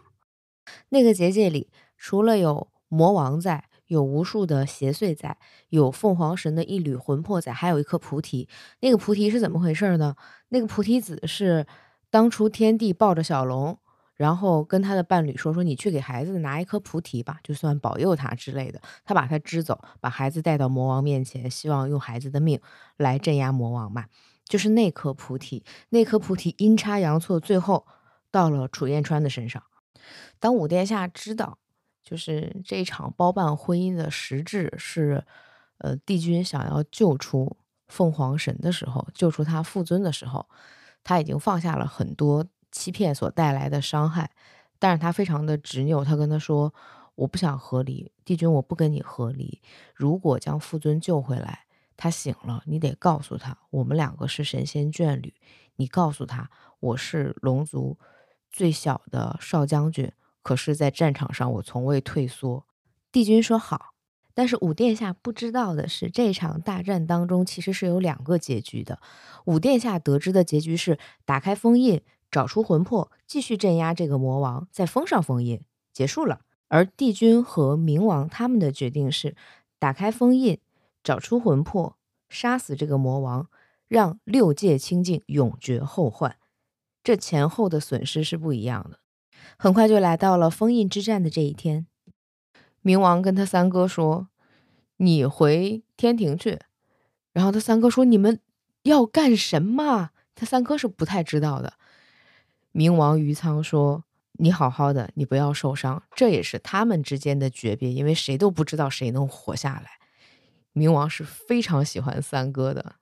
那个结界里除了有魔王在，有无数的邪祟在，有凤凰神的一缕魂魄在，还有一颗菩提。那个菩提是怎么回事呢？那个菩提子是当初天帝抱着小龙。然后跟他的伴侣说：“说你去给孩子拿一颗菩提吧，就算保佑他之类的。”他把他支走，把孩子带到魔王面前，希望用孩子的命来镇压魔王嘛。就是那颗菩提，那颗菩提阴差阳错，最后到了楚燕川的身上。当五殿下知道，就是这场包办婚姻的实质是，呃，帝君想要救出凤凰神的时候，救出他父尊的时候，他已经放下了很多。欺骗所带来的伤害，但是他非常的执拗。他跟他说：“我不想和离，帝君，我不跟你和离。如果将父尊救回来，他醒了，你得告诉他，我们两个是神仙眷侣。你告诉他，我是龙族最小的少将军，可是，在战场上我从未退缩。”帝君说：“好。”但是五殿下不知道的是，这场大战当中其实是有两个结局的。五殿下得知的结局是打开封印。找出魂魄，继续镇压这个魔王，再封上封印，结束了。而帝君和冥王他们的决定是打开封印，找出魂魄，杀死这个魔王，让六界清净，永绝后患。这前后的损失是不一样的。很快就来到了封印之战的这一天，冥王跟他三哥说：“你回天庭去。”然后他三哥说：“你们要干什么？”他三哥是不太知道的。冥王余仓说：“你好好的，你不要受伤。这也是他们之间的诀别，因为谁都不知道谁能活下来。”冥王是非常喜欢三哥的。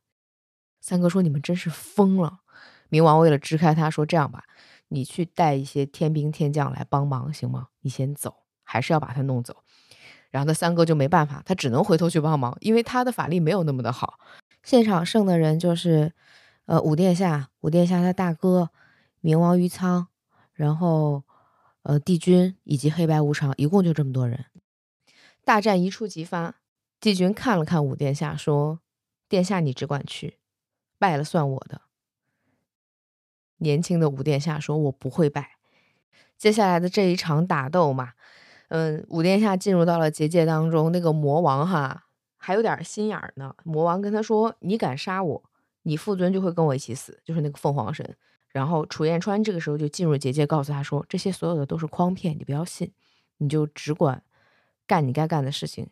三哥说：“你们真是疯了。”冥王为了支开他，说：“这样吧，你去带一些天兵天将来帮忙，行吗？你先走，还是要把他弄走。”然后他三哥就没办法，他只能回头去帮忙，因为他的法力没有那么的好。现场剩的人就是，呃，五殿下，五殿下他大哥。冥王于仓，然后，呃，帝君以及黑白无常，一共就这么多人。大战一触即发，帝君看了看五殿下，说：“殿下你只管去，败了算我的。”年轻的五殿下说：“我不会败。”接下来的这一场打斗嘛，嗯，五殿下进入到了结界当中，那个魔王哈还有点心眼儿呢。魔王跟他说：“你敢杀我，你父尊就会跟我一起死。”就是那个凤凰神。然后楚燕川这个时候就进入结界，告诉他说：“这些所有的都是诓骗，你不要信，你就只管干你该干的事情。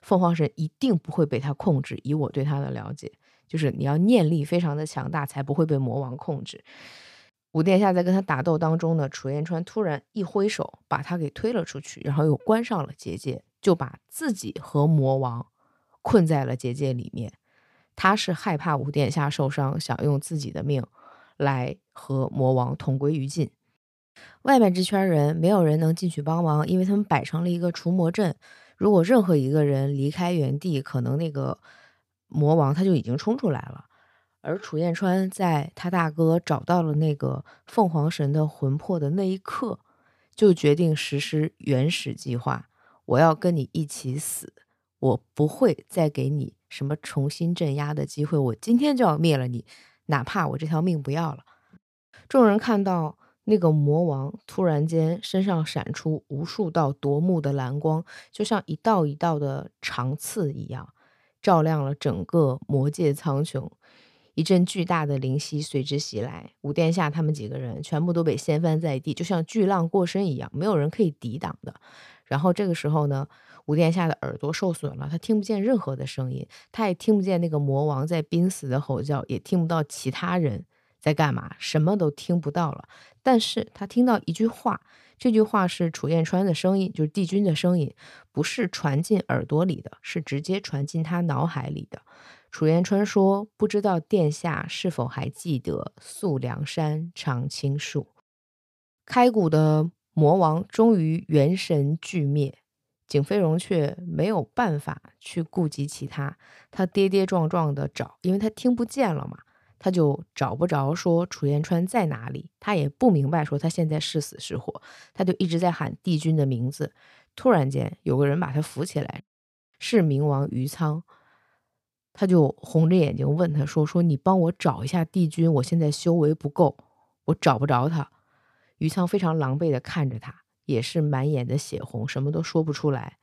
凤凰神一定不会被他控制，以我对他的了解，就是你要念力非常的强大，才不会被魔王控制。”五殿下在跟他打斗当中呢，楚燕川突然一挥手，把他给推了出去，然后又关上了结界，就把自己和魔王困在了结界里面。他是害怕五殿下受伤，想用自己的命。来和魔王同归于尽。外面这圈人没有人能进去帮忙，因为他们摆成了一个除魔阵。如果任何一个人离开原地，可能那个魔王他就已经冲出来了。而楚燕川在他大哥找到了那个凤凰神的魂魄的那一刻，就决定实施原始计划。我要跟你一起死，我不会再给你什么重新镇压的机会。我今天就要灭了你。哪怕我这条命不要了，众人看到那个魔王突然间身上闪出无数道夺目的蓝光，就像一道一道的长刺一样，照亮了整个魔界苍穹。一阵巨大的灵犀随之袭来，五殿下他们几个人全部都被掀翻在地，就像巨浪过身一样，没有人可以抵挡的。然后这个时候呢？五殿下的耳朵受损了，他听不见任何的声音，他也听不见那个魔王在濒死的吼叫，也听不到其他人在干嘛，什么都听不到了。但是他听到一句话，这句话是楚燕川的声音，就是帝君的声音，不是传进耳朵里的，是直接传进他脑海里的。楚燕川说：“不知道殿下是否还记得素梁山长青树？开古的魔王终于元神俱灭。”景飞荣却没有办法去顾及其他，他跌跌撞撞的找，因为他听不见了嘛，他就找不着说楚彦川在哪里，他也不明白说他现在是死是活，他就一直在喊帝君的名字。突然间有个人把他扶起来，是冥王余苍，他就红着眼睛问他说：“说你帮我找一下帝君，我现在修为不够，我找不着他。”余苍非常狼狈的看着他。也是满眼的血红，什么都说不出来。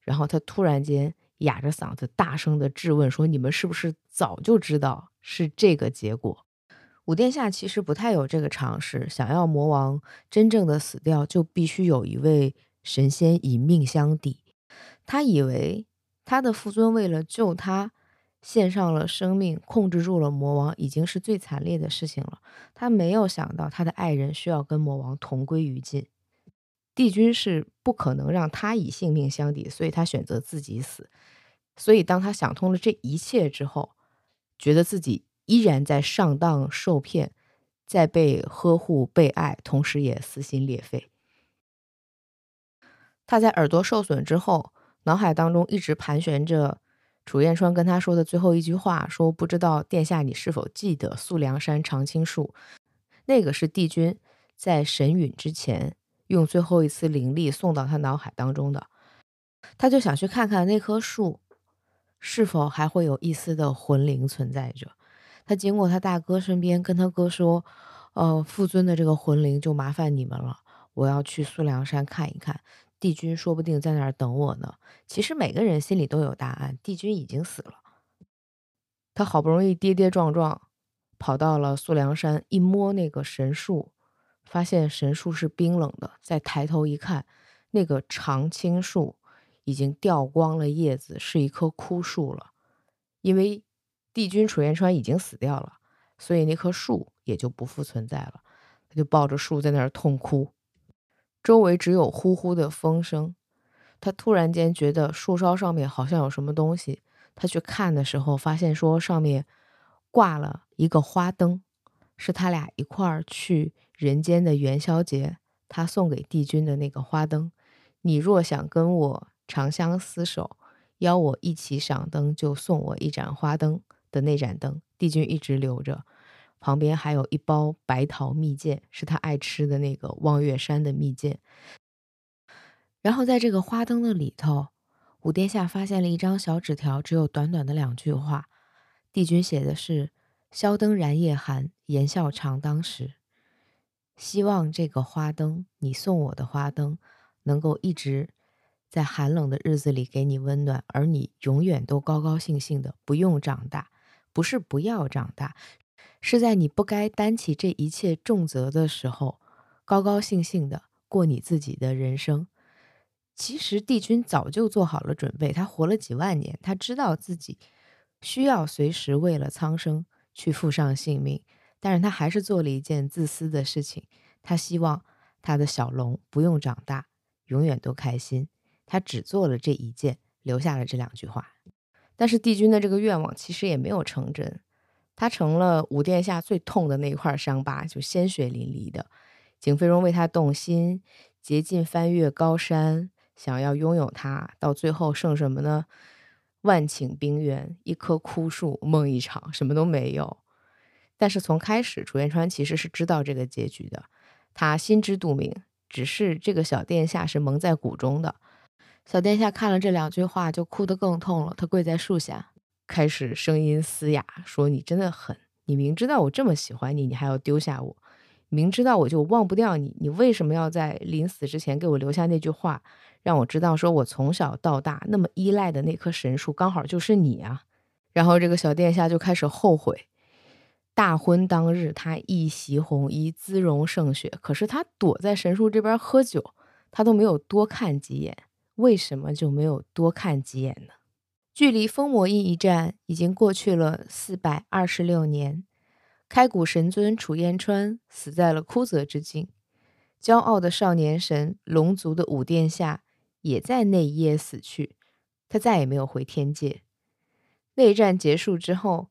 然后他突然间哑着嗓子大声的质问说：“你们是不是早就知道是这个结果？”五殿下其实不太有这个常识，想要魔王真正的死掉，就必须有一位神仙以命相抵。他以为他的父尊为了救他，献上了生命，控制住了魔王，已经是最惨烈的事情了。他没有想到他的爱人需要跟魔王同归于尽。帝君是不可能让他以性命相抵，所以他选择自己死。所以当他想通了这一切之后，觉得自己依然在上当受骗，在被呵护被爱，同时也撕心裂肺。他在耳朵受损之后，脑海当中一直盘旋着楚燕川跟他说的最后一句话：“说不知道殿下你是否记得素梁山常青树？那个是帝君在神陨之前。”用最后一丝灵力送到他脑海当中的，他就想去看看那棵树是否还会有一丝的魂灵存在着。他经过他大哥身边，跟他哥说：“呃，父尊的这个魂灵就麻烦你们了，我要去苏梁山看一看，帝君说不定在那儿等我呢。其实每个人心里都有答案，帝君已经死了。他好不容易跌跌撞撞跑到了苏梁山，一摸那个神树，发现神树是冰冷的。再抬头一看，那个长青树已经掉光了叶子，是一棵枯树了。因为帝君楚元川已经死掉了，所以那棵树也就不复存在了。他就抱着树在那儿痛哭，周围只有呼呼的风声。他突然间觉得树梢上面好像有什么东西。他去看的时候，发现说上面挂了一个花灯，是他俩一块儿去人间的元宵节，他送给帝君的那个花灯。你若想跟我长相厮守，邀我一起赏灯，就送我一盏花灯的那盏灯。帝君一直留着，旁边还有一包白桃蜜饯，是他爱吃的那个望月山的蜜饯。然后在这个花灯的里头。五殿下发现了一张小纸条，只有短短的两句话。帝君写的是：“宵灯燃夜寒，言笑常当时。”希望这个花灯，你送我的花灯，能够一直在寒冷的日子里给你温暖，而你永远都高高兴兴的，不用长大，不是不要长大，是在你不该担起这一切重责的时候，高高兴兴的过你自己的人生。其实帝君早就做好了准备，他活了几万年，他知道自己需要随时为了苍生去付上性命，但是他还是做了一件自私的事情，他希望他的小龙不用长大，永远都开心。他只做了这一件，留下了这两句话。但是帝君的这个愿望其实也没有成真，他成了武殿下最痛的那一块伤疤，就鲜血淋漓的。景飞荣为他动心，竭尽翻越高山。想要拥有他，到最后剩什么呢？万顷冰原，一棵枯树，梦一场，什么都没有。但是从开始，楚元川其实是知道这个结局的，他心知肚明，只是这个小殿下是蒙在鼓中的。小殿下看了这两句话，就哭得更痛了。他跪在树下，开始声音嘶哑，说：“你真的狠！你明知道我这么喜欢你，你还要丢下我。明知道我就忘不掉你，你为什么要在临死之前给我留下那句话？”让我知道，说我从小到大那么依赖的那棵神树，刚好就是你啊！然后这个小殿下就开始后悔。大婚当日，他一袭红衣，姿容胜雪，可是他躲在神树这边喝酒，他都没有多看几眼。为什么就没有多看几眼呢？距离封魔印一战已经过去了四百二十六年，开古神尊楚燕川死在了枯泽之境，骄傲的少年神龙族的五殿下。也在那一夜死去，他再也没有回天界。内战结束之后，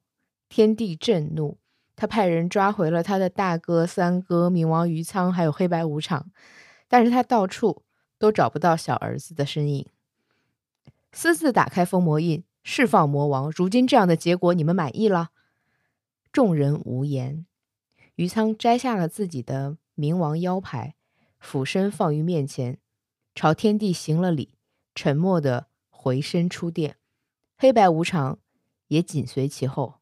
天帝震怒，他派人抓回了他的大哥、三哥冥王余仓，还有黑白无常，但是他到处都找不到小儿子的身影。私自打开封魔印，释放魔王。如今这样的结果，你们满意了？众人无言。余苍摘下了自己的冥王腰牌，俯身放于面前。朝天地行了礼，沉默的回身出殿，黑白无常也紧随其后。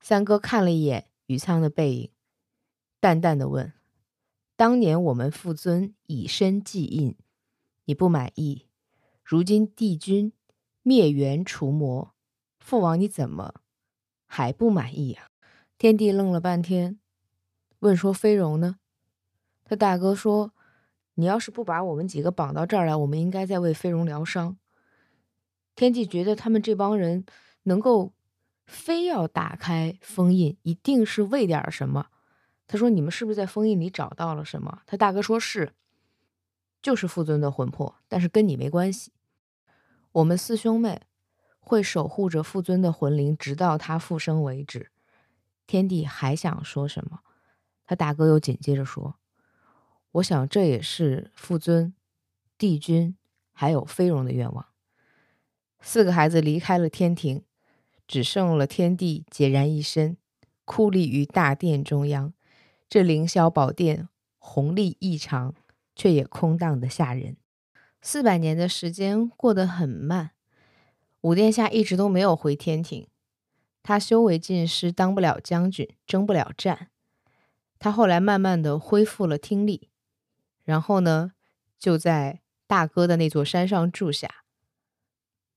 三哥看了一眼余仓的背影，淡淡的问：“当年我们父尊以身祭印，你不满意？如今帝君灭元除魔，父王你怎么还不满意呀？”天帝愣了半天，问说：“飞荣呢？”他大哥说。你要是不把我们几个绑到这儿来，我们应该在为飞荣疗伤。天帝觉得他们这帮人能够非要打开封印，一定是为点什么。他说：“你们是不是在封印里找到了什么？”他大哥说是，就是父尊的魂魄，但是跟你没关系。我们四兄妹会守护着父尊的魂灵，直到他复生为止。天帝还想说什么？他大哥又紧接着说。我想，这也是父尊、帝君还有飞荣的愿望。四个孩子离开了天庭，只剩了天地孑然一身，哭立于大殿中央。这凌霄宝殿宏丽异常，却也空荡的吓人。四百年的时间过得很慢，五殿下一直都没有回天庭。他修为尽失，当不了将军，征不了战。他后来慢慢的恢复了听力，然后呢，就在大哥的那座山上住下，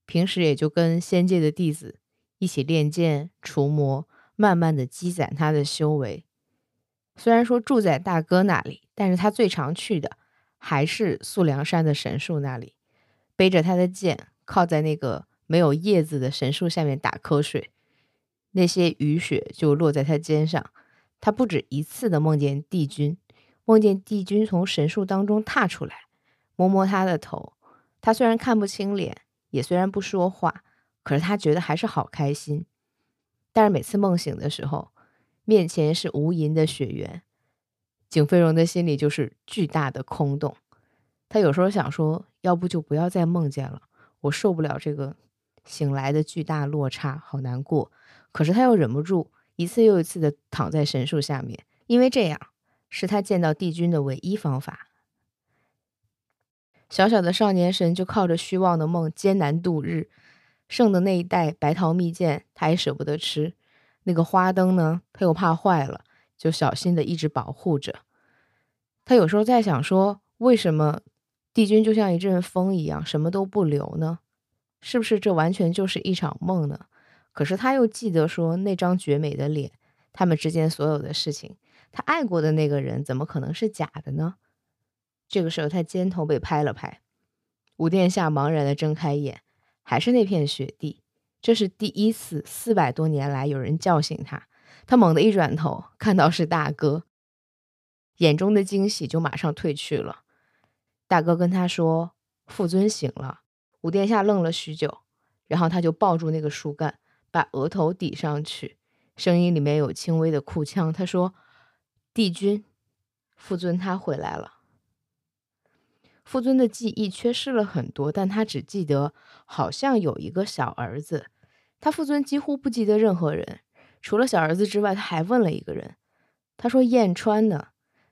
平时也就跟仙界的弟子一起练剑、除魔，慢慢的积攒他的修为。虽然说住在大哥那里，但是他最常去的还是素梁山的神树那里，背着他的剑，靠在那个没有叶子的神树下面打瞌睡。那些雨雪就落在他肩上，他不止一次的梦见帝君，梦见帝君从神树当中踏出来，摸摸他的头。他虽然看不清脸，也虽然不说话，可是他觉得还是好开心。但是每次梦醒的时候，面前是无垠的雪原，景飞荣的心里就是巨大的空洞。他有时候想说，要不就不要再梦见了，我受不了这个醒来的巨大落差，好难过。可是他又忍不住一次又一次的躺在神树下面，因为这样是他见到帝君的唯一方法。小小的少年神就靠着虚妄的梦艰难度日，剩的那一袋白桃蜜饯他也舍不得吃，那个花灯呢他又怕坏了，就小心的一直保护着。他有时候在想说，为什么帝君就像一阵风一样什么都不留呢？是不是这完全就是一场梦呢？可是他又记得说那张绝美的脸，他们之间所有的事情，他爱过的那个人怎么可能是假的呢？这个时候他肩头被拍了拍，五殿下茫然的睁开眼，还是那片雪地。这是第一次四百多年来有人叫醒他，他猛地一转头，看到是大哥，眼中的惊喜就马上褪去了。大哥跟他说：“父尊醒了。”五殿下愣了许久，然后他就抱住那个树干。把额头抵上去，声音里面有轻微的哭腔。他说：“帝君，父尊他回来了。”傅尊的记忆缺失了很多，但他只记得好像有一个小儿子。他傅尊几乎不记得任何人，除了小儿子之外，他还问了一个人。他说：“燕川呢？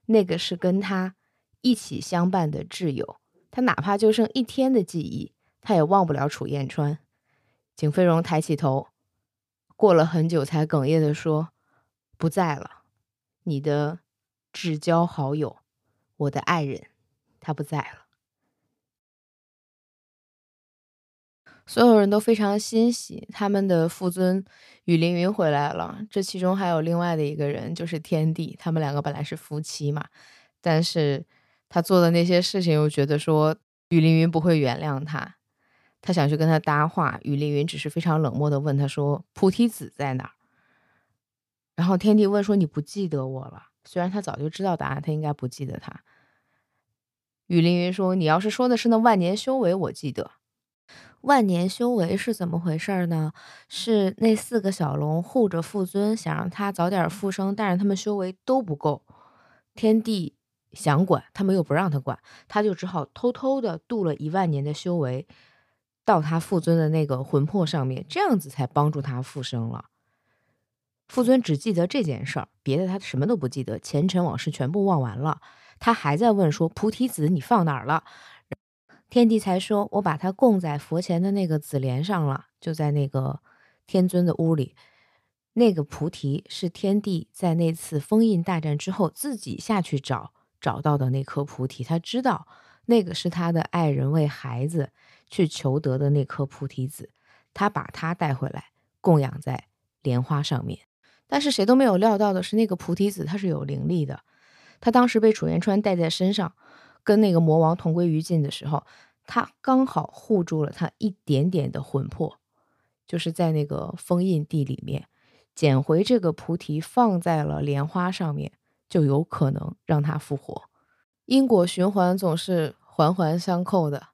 那个是跟他一起相伴的挚友。他哪怕就剩一天的记忆，他也忘不了楚燕川。”景飞荣抬起头。过了很久，才哽咽的说：“不在了，你的至交好友，我的爱人，他不在了。”所有人都非常欣喜，他们的父尊雨凌云回来了。这其中还有另外的一个人，就是天帝。他们两个本来是夫妻嘛，但是他做的那些事情，又觉得说雨凌云不会原谅他。他想去跟他搭话，雨凌云只是非常冷漠的问他说：“菩提子在哪儿？”然后天帝问说：“你不记得我了？”虽然他早就知道答案，他应该不记得他。雨凌云说：“你要是说的是那万年修为，我记得。万年修为是怎么回事儿呢？是那四个小龙护着父尊，想让他早点复生，但是他们修为都不够。天帝想管，他们又不让他管，他就只好偷偷的度了一万年的修为。”到他父尊的那个魂魄上面，这样子才帮助他复生了。父尊只记得这件事儿，别的他什么都不记得，前尘往事全部忘完了。他还在问说：“菩提子你放哪儿了？”天帝才说：“我把它供在佛前的那个紫莲上了，就在那个天尊的屋里。那个菩提是天帝在那次封印大战之后自己下去找找到的那颗菩提，他知道那个是他的爱人为孩子。”去求得的那颗菩提子，他把它带回来供养在莲花上面。但是谁都没有料到的是，那个菩提子它是有灵力的。他当时被楚元川带在身上，跟那个魔王同归于尽的时候，他刚好护住了他一点点的魂魄，就是在那个封印地里面捡回这个菩提，放在了莲花上面，就有可能让他复活。因果循环总是环环相扣的。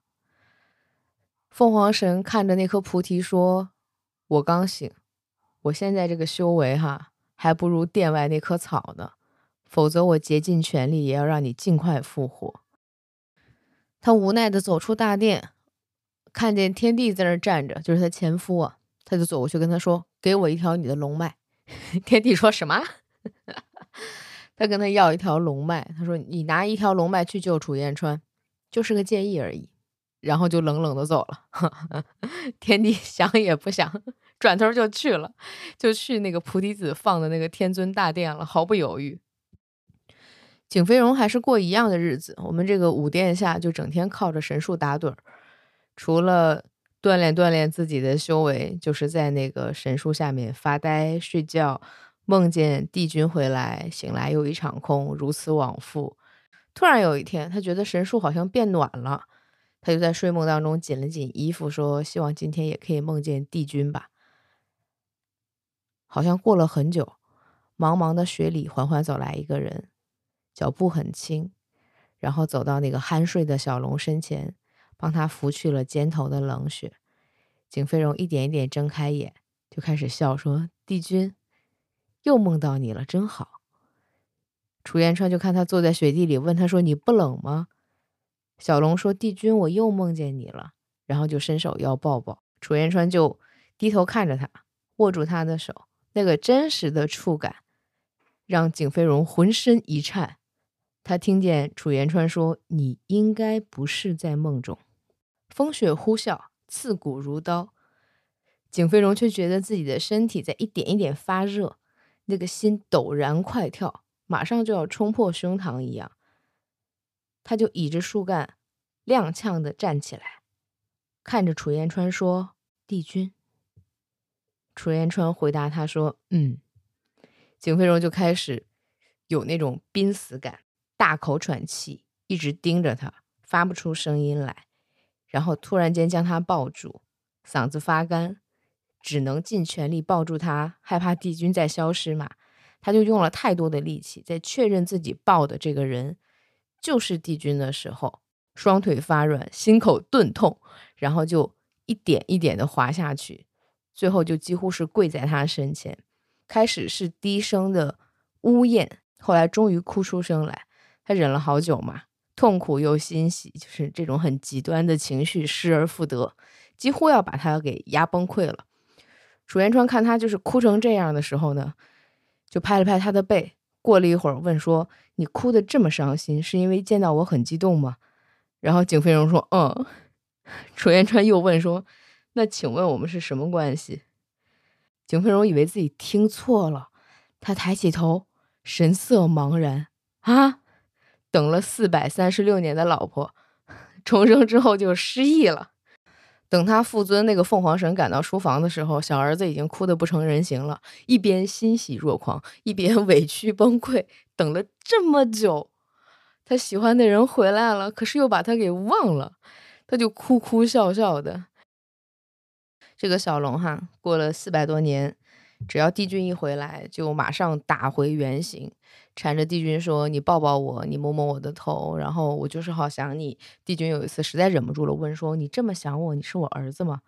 凤凰神看着那颗菩提说：“我刚醒，我现在这个修为哈，还不如殿外那棵草呢。否则我竭尽全力也要让你尽快复活。”他无奈的走出大殿，看见天帝在那儿站着，就是他前夫啊，他就走过去跟他说：“给我一条你的龙脉。”天帝说什么？他跟他要一条龙脉，他说：“你拿一条龙脉去救楚燕川，就是个建议而已。”然后就冷冷的走了。天帝想也不想，转头就去了，就去那个菩提子放的那个天尊大殿了，毫不犹豫。景飞荣还是过一样的日子，我们这个五殿下就整天靠着神树打盹儿，除了锻炼锻炼自己的修为，就是在那个神树下面发呆睡觉，梦见帝君回来，醒来又一场空，如此往复。突然有一天，他觉得神树好像变暖了，他就在睡梦当中紧了紧衣服，说：“希望今天也可以梦见帝君吧。”好像过了很久，茫茫的雪里缓缓走来一个人，脚步很轻，然后走到那个酣睡的小龙身前，帮他拂去了肩头的冷雪。景飞荣一点一点睁开眼，就开始笑说：“帝君，又梦到你了，真好。”楚元川就看他坐在雪地里，问他说：“你不冷吗？”小龙说：“帝君，我又梦见你了。”然后就伸手要抱抱。楚元川就低头看着他，握住他的手，那个真实的触感让景飞荣浑身一颤。他听见楚言川说：“你应该不是在梦中。”风雪呼啸，刺骨如刀。景飞荣却觉得自己的身体在一点一点发热，那个心陡然快跳。马上就要冲破胸膛一样，他就倚着树干，踉跄的站起来，看着楚言川说：“帝君。”楚言川回答他说：“嗯。”景飞荣就开始有那种濒死感，大口喘气，一直盯着他，发不出声音来，然后突然间将他抱住，嗓子发干，只能尽全力抱住他，害怕帝君再消失嘛。他就用了太多的力气，在确认自己抱的这个人就是帝君的时候，双腿发软，心口钝痛，然后就一点一点的滑下去，最后就几乎是跪在他身前。开始是低声的呜咽，后来终于哭出声来。他忍了好久嘛，痛苦又欣喜，就是这种很极端的情绪失而复得，几乎要把他给压崩溃了。楚元川看他就是哭成这样的时候呢。就拍了拍他的背，过了一会儿问说：“你哭得这么伤心，是因为见到我很激动吗？”然后景飞荣说：“嗯。”楚元川又问说：“那请问我们是什么关系？”景飞荣以为自己听错了，他抬起头，神色茫然啊，等了四百三十六年的老婆 重生之后就失忆了。等他父尊那个凤凰神赶到书房的时候，小儿子已经哭得不成人形了，一边欣喜若狂，一边 委屈崩溃。等了这么久，他喜欢的人回来了，可是又把他给忘了，他就哭哭笑笑的。这个小龙哈，过了四百多年。只要帝君一回来，就马上打回原形，缠着帝君说：“你抱抱我，你摸摸我的头，然后我就是好想你。”帝君有一次实在忍不住了，问说：“你这么想我，你是我儿子吗？”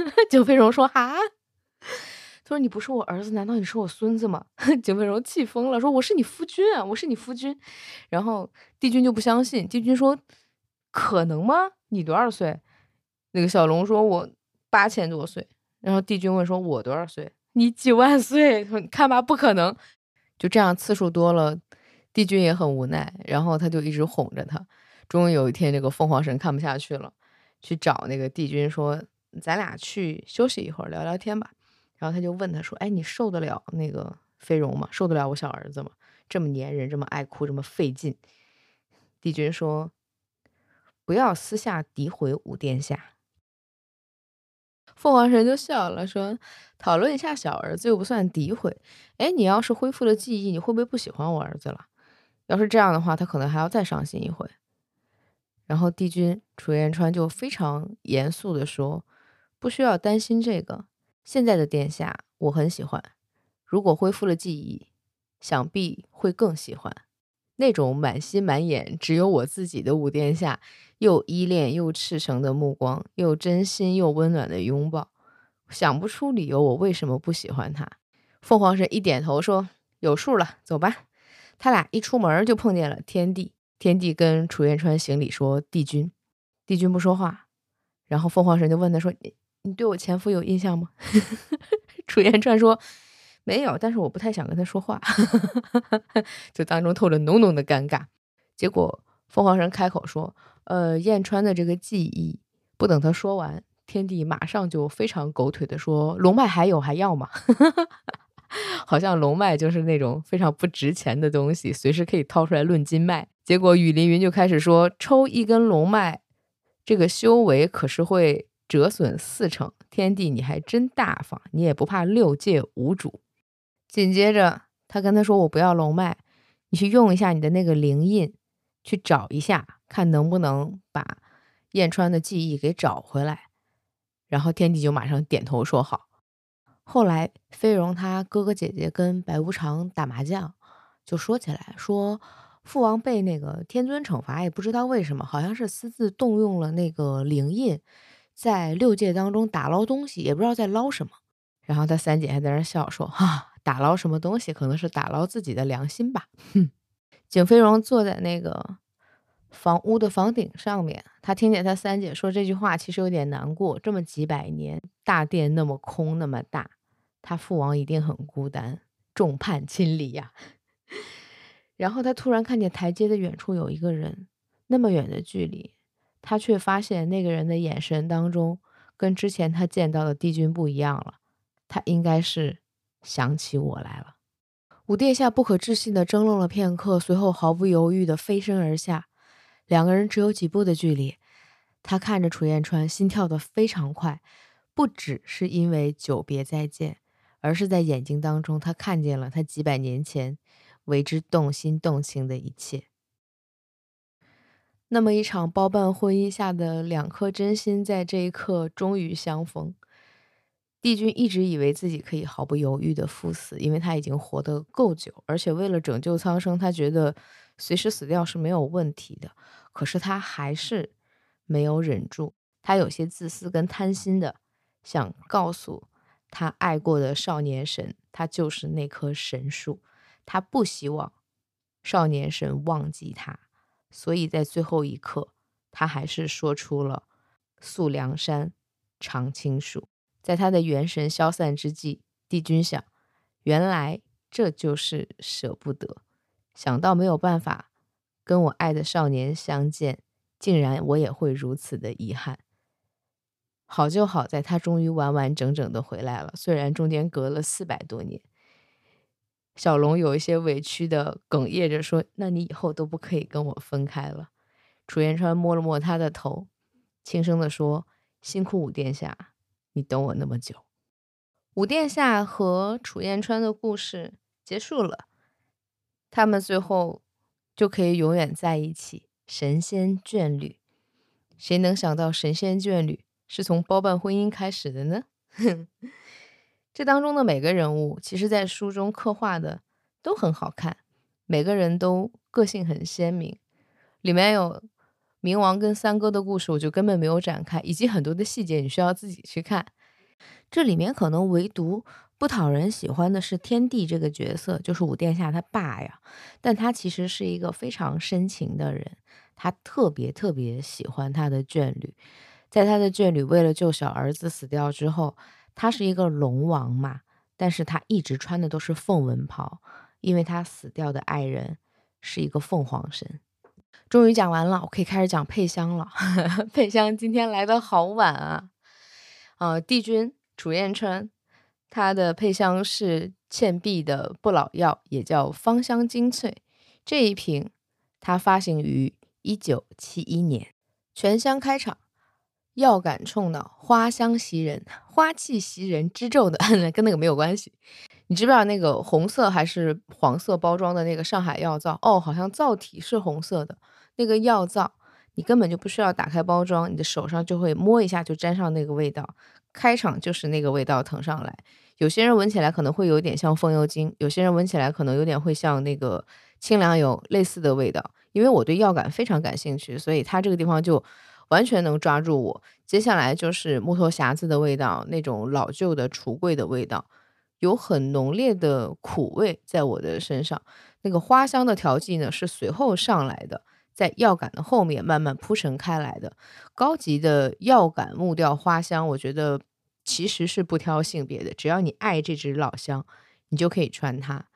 景飞荣说：“啊。”他说：“你不是我儿子，难道你是我孙子吗？” 景飞荣气疯了，说：“我是你夫君啊，我是你夫君。”然后帝君就不相信，帝君说：“可能吗？你多少岁？”那个小龙说：“我八千多岁。”然后帝君问说：“我多少岁？”你几万岁？看吧，不可能。就这样次数多了，帝君也很无奈，然后他就一直哄着他。终于有一天，这个凤凰神看不下去了，去找那个帝君说：“咱俩去休息一会儿，聊聊天吧。”然后他就问他说：“哎，你受得了那个飞荣吗？受得了我小儿子吗？这么粘人，这么爱哭，这么费劲。”帝君说：“不要私下诋毁五殿下。”凤凰神就笑了，说：“讨论一下小儿子又不算诋毁。哎，你要是恢复了记忆，你会不会不喜欢我儿子了？要是这样的话，他可能还要再伤心一回。”然后帝君楚元川就非常严肃的说：“不需要担心这个，现在的殿下我很喜欢。如果恢复了记忆，想必会更喜欢。那种满心满眼只有我自己的五殿下。”又依恋又赤诚的目光，又真心又温暖的拥抱，想不出理由我为什么不喜欢他。凤凰神一点头说：“有数了，走吧。”他俩一出门就碰见了天帝。天帝跟楚燕川行礼说：“帝君。”帝君不说话。然后凤凰神就问他说：“你你对我前夫有印象吗？” 楚燕川说：“没有，但是我不太想跟他说话。”就当中透着浓浓的尴尬。结果凤凰神开口说。呃，燕川的这个记忆，不等他说完，天帝马上就非常狗腿的说：“龙脉还有还要吗？” 好像龙脉就是那种非常不值钱的东西，随时可以掏出来论斤卖。结果雨林云就开始说，抽一根龙脉，这个修为可是会折损四成。天帝，你还真大方，你也不怕六界无主。紧接着他跟他说，我不要龙脉，你去用一下你的那个灵印，去找一下，看能不能把燕川的记忆给找回来。然后天帝就马上点头说好。后来飞荣他哥哥姐姐跟白无常打麻将，就说起来说。父王被那个天尊惩罚，也不知道为什么，好像是私自动用了那个灵印，在六界当中打捞东西，也不知道在捞什么。然后他三姐还在那笑说：“哈，打捞什么东西？可能是打捞自己的良心吧。”哼。景飞荣坐在那个房屋的房顶上面，他听见他三姐说这句话，其实有点难过。这么几百年，大殿那么空那么大，他父王一定很孤单，众叛亲离呀。然后他突然看见台阶的远处有一个人，那么远的距离，他却发现那个人的眼神当中跟之前他见到的帝君不一样了。他应该是想起我来了。五殿下不可置信地怔愣了片刻，随后毫不犹豫地飞身而下。两个人只有几步的距离，他看着楚燕川，心跳得非常快，不只是因为久别再见，而是在眼睛当中，他看见了他几百年前。为之动心动情的一切，那么一场包办婚姻下的两颗真心，在这一刻终于相逢。帝君一直以为自己可以毫不犹豫的赴死，因为他已经活得够久，而且为了拯救苍生，他觉得随时死掉是没有问题的。可是他还是没有忍住，他有些自私跟贪心的，想告诉他爱过的少年神，他就是那棵神树。他不希望少年神忘记他，所以在最后一刻，他还是说出了“宿梁山，常青树”。在他的元神消散之际，帝君想，原来这就是舍不得。想到没有办法跟我爱的少年相见，竟然我也会如此的遗憾。好就好在他终于完完整整的回来了，虽然中间隔了四百多年。小龙有一些委屈的哽咽着说：“那你以后都不可以跟我分开了。”楚言川摸了摸他的头，轻声的说：“辛苦五殿下，你等我那么久。”武殿下和楚燕川的故事结束了，他们最后就可以永远在一起，神仙眷侣。谁能想到神仙眷侣是从包办婚姻开始的呢？这当中的每个人物，其实在书中刻画的都很好看，每个人都个性很鲜明。里面有冥王跟三哥的故事，我就根本没有展开，以及很多的细节，你需要自己去看。这里面可能唯独不讨人喜欢的是天帝这个角色，就是武殿下他爸呀。但他其实是一个非常深情的人，他特别特别喜欢他的眷侣，在他的眷侣为了救小儿子死掉之后。他是一个龙王嘛，但是他一直穿的都是凤纹袍，因为他死掉的爱人是一个凤凰神。终于讲完了，我可以开始讲佩香了。佩香今天来的好晚啊！啊，帝君楚燕川，他的配香是倩碧的不老药，也叫芳香精粹。这一瓶它发行于一九七一年，全香开场。药感冲脑，花香袭人，花气袭人之咒的，跟那个没有关系。你知不知道那个红色还是黄色包装的那个上海药皂？哦，好像皂体是红色的。那个药皂，你根本就不需要打开包装，你的手上就会摸一下就沾上那个味道。开场就是那个味道腾上来。有些人闻起来可能会有点像风油精，有些人闻起来可能有点会像那个清凉油类似的味道。因为我对药感非常感兴趣，所以它这个地方就。完全能抓住我。接下来就是木头匣子的味道，那种老旧的橱柜的味道，有很浓烈的苦味在我的身上。那个花香的调剂呢，是随后上来的，在药感的后面慢慢铺陈开来的。高级的药感木调花香，我觉得其实是不挑性别的，只要你爱这支老香，你就可以穿它。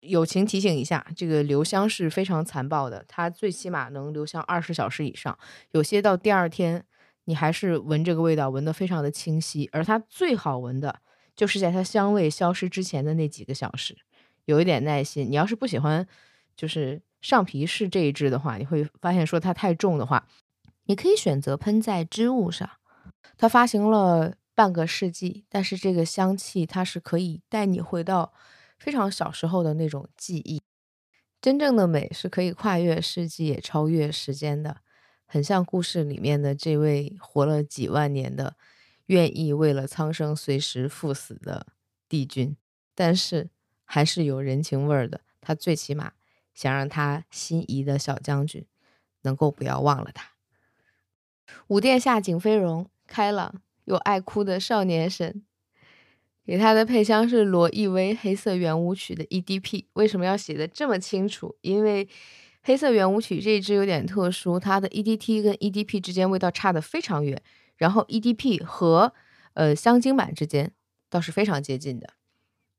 友情提醒一下，这个留香是非常残暴的，它最起码能留香二十小时以上，有些到第二天你还是闻这个味道，闻得非常的清晰。而它最好闻的就是在它香味消失之前的那几个小时，有一点耐心。你要是不喜欢，就是上皮是这一支的话，你会发现说它太重的话，你可以选择喷在织物上。它发行了半个世纪，但是这个香气它是可以带你回到非常小时候的那种记忆。真正的美是可以跨越世纪，也超越时间的，很像故事里面的这位活了几万年的。愿意为了苍生随时赴死的帝君，但是还是有人情味儿的。他最起码想让他心仪的小将军能够不要忘了他。五殿下景飞荣，开朗又爱哭的少年神，给他的配香是罗意威黑色圆舞曲的 EDP。为什么要写的这么清楚？因为黑色圆舞曲这一支有点特殊，它的 EDT 跟 EDP 之间味道差的非常远。然后 EDP 和呃香精版之间倒是非常接近的。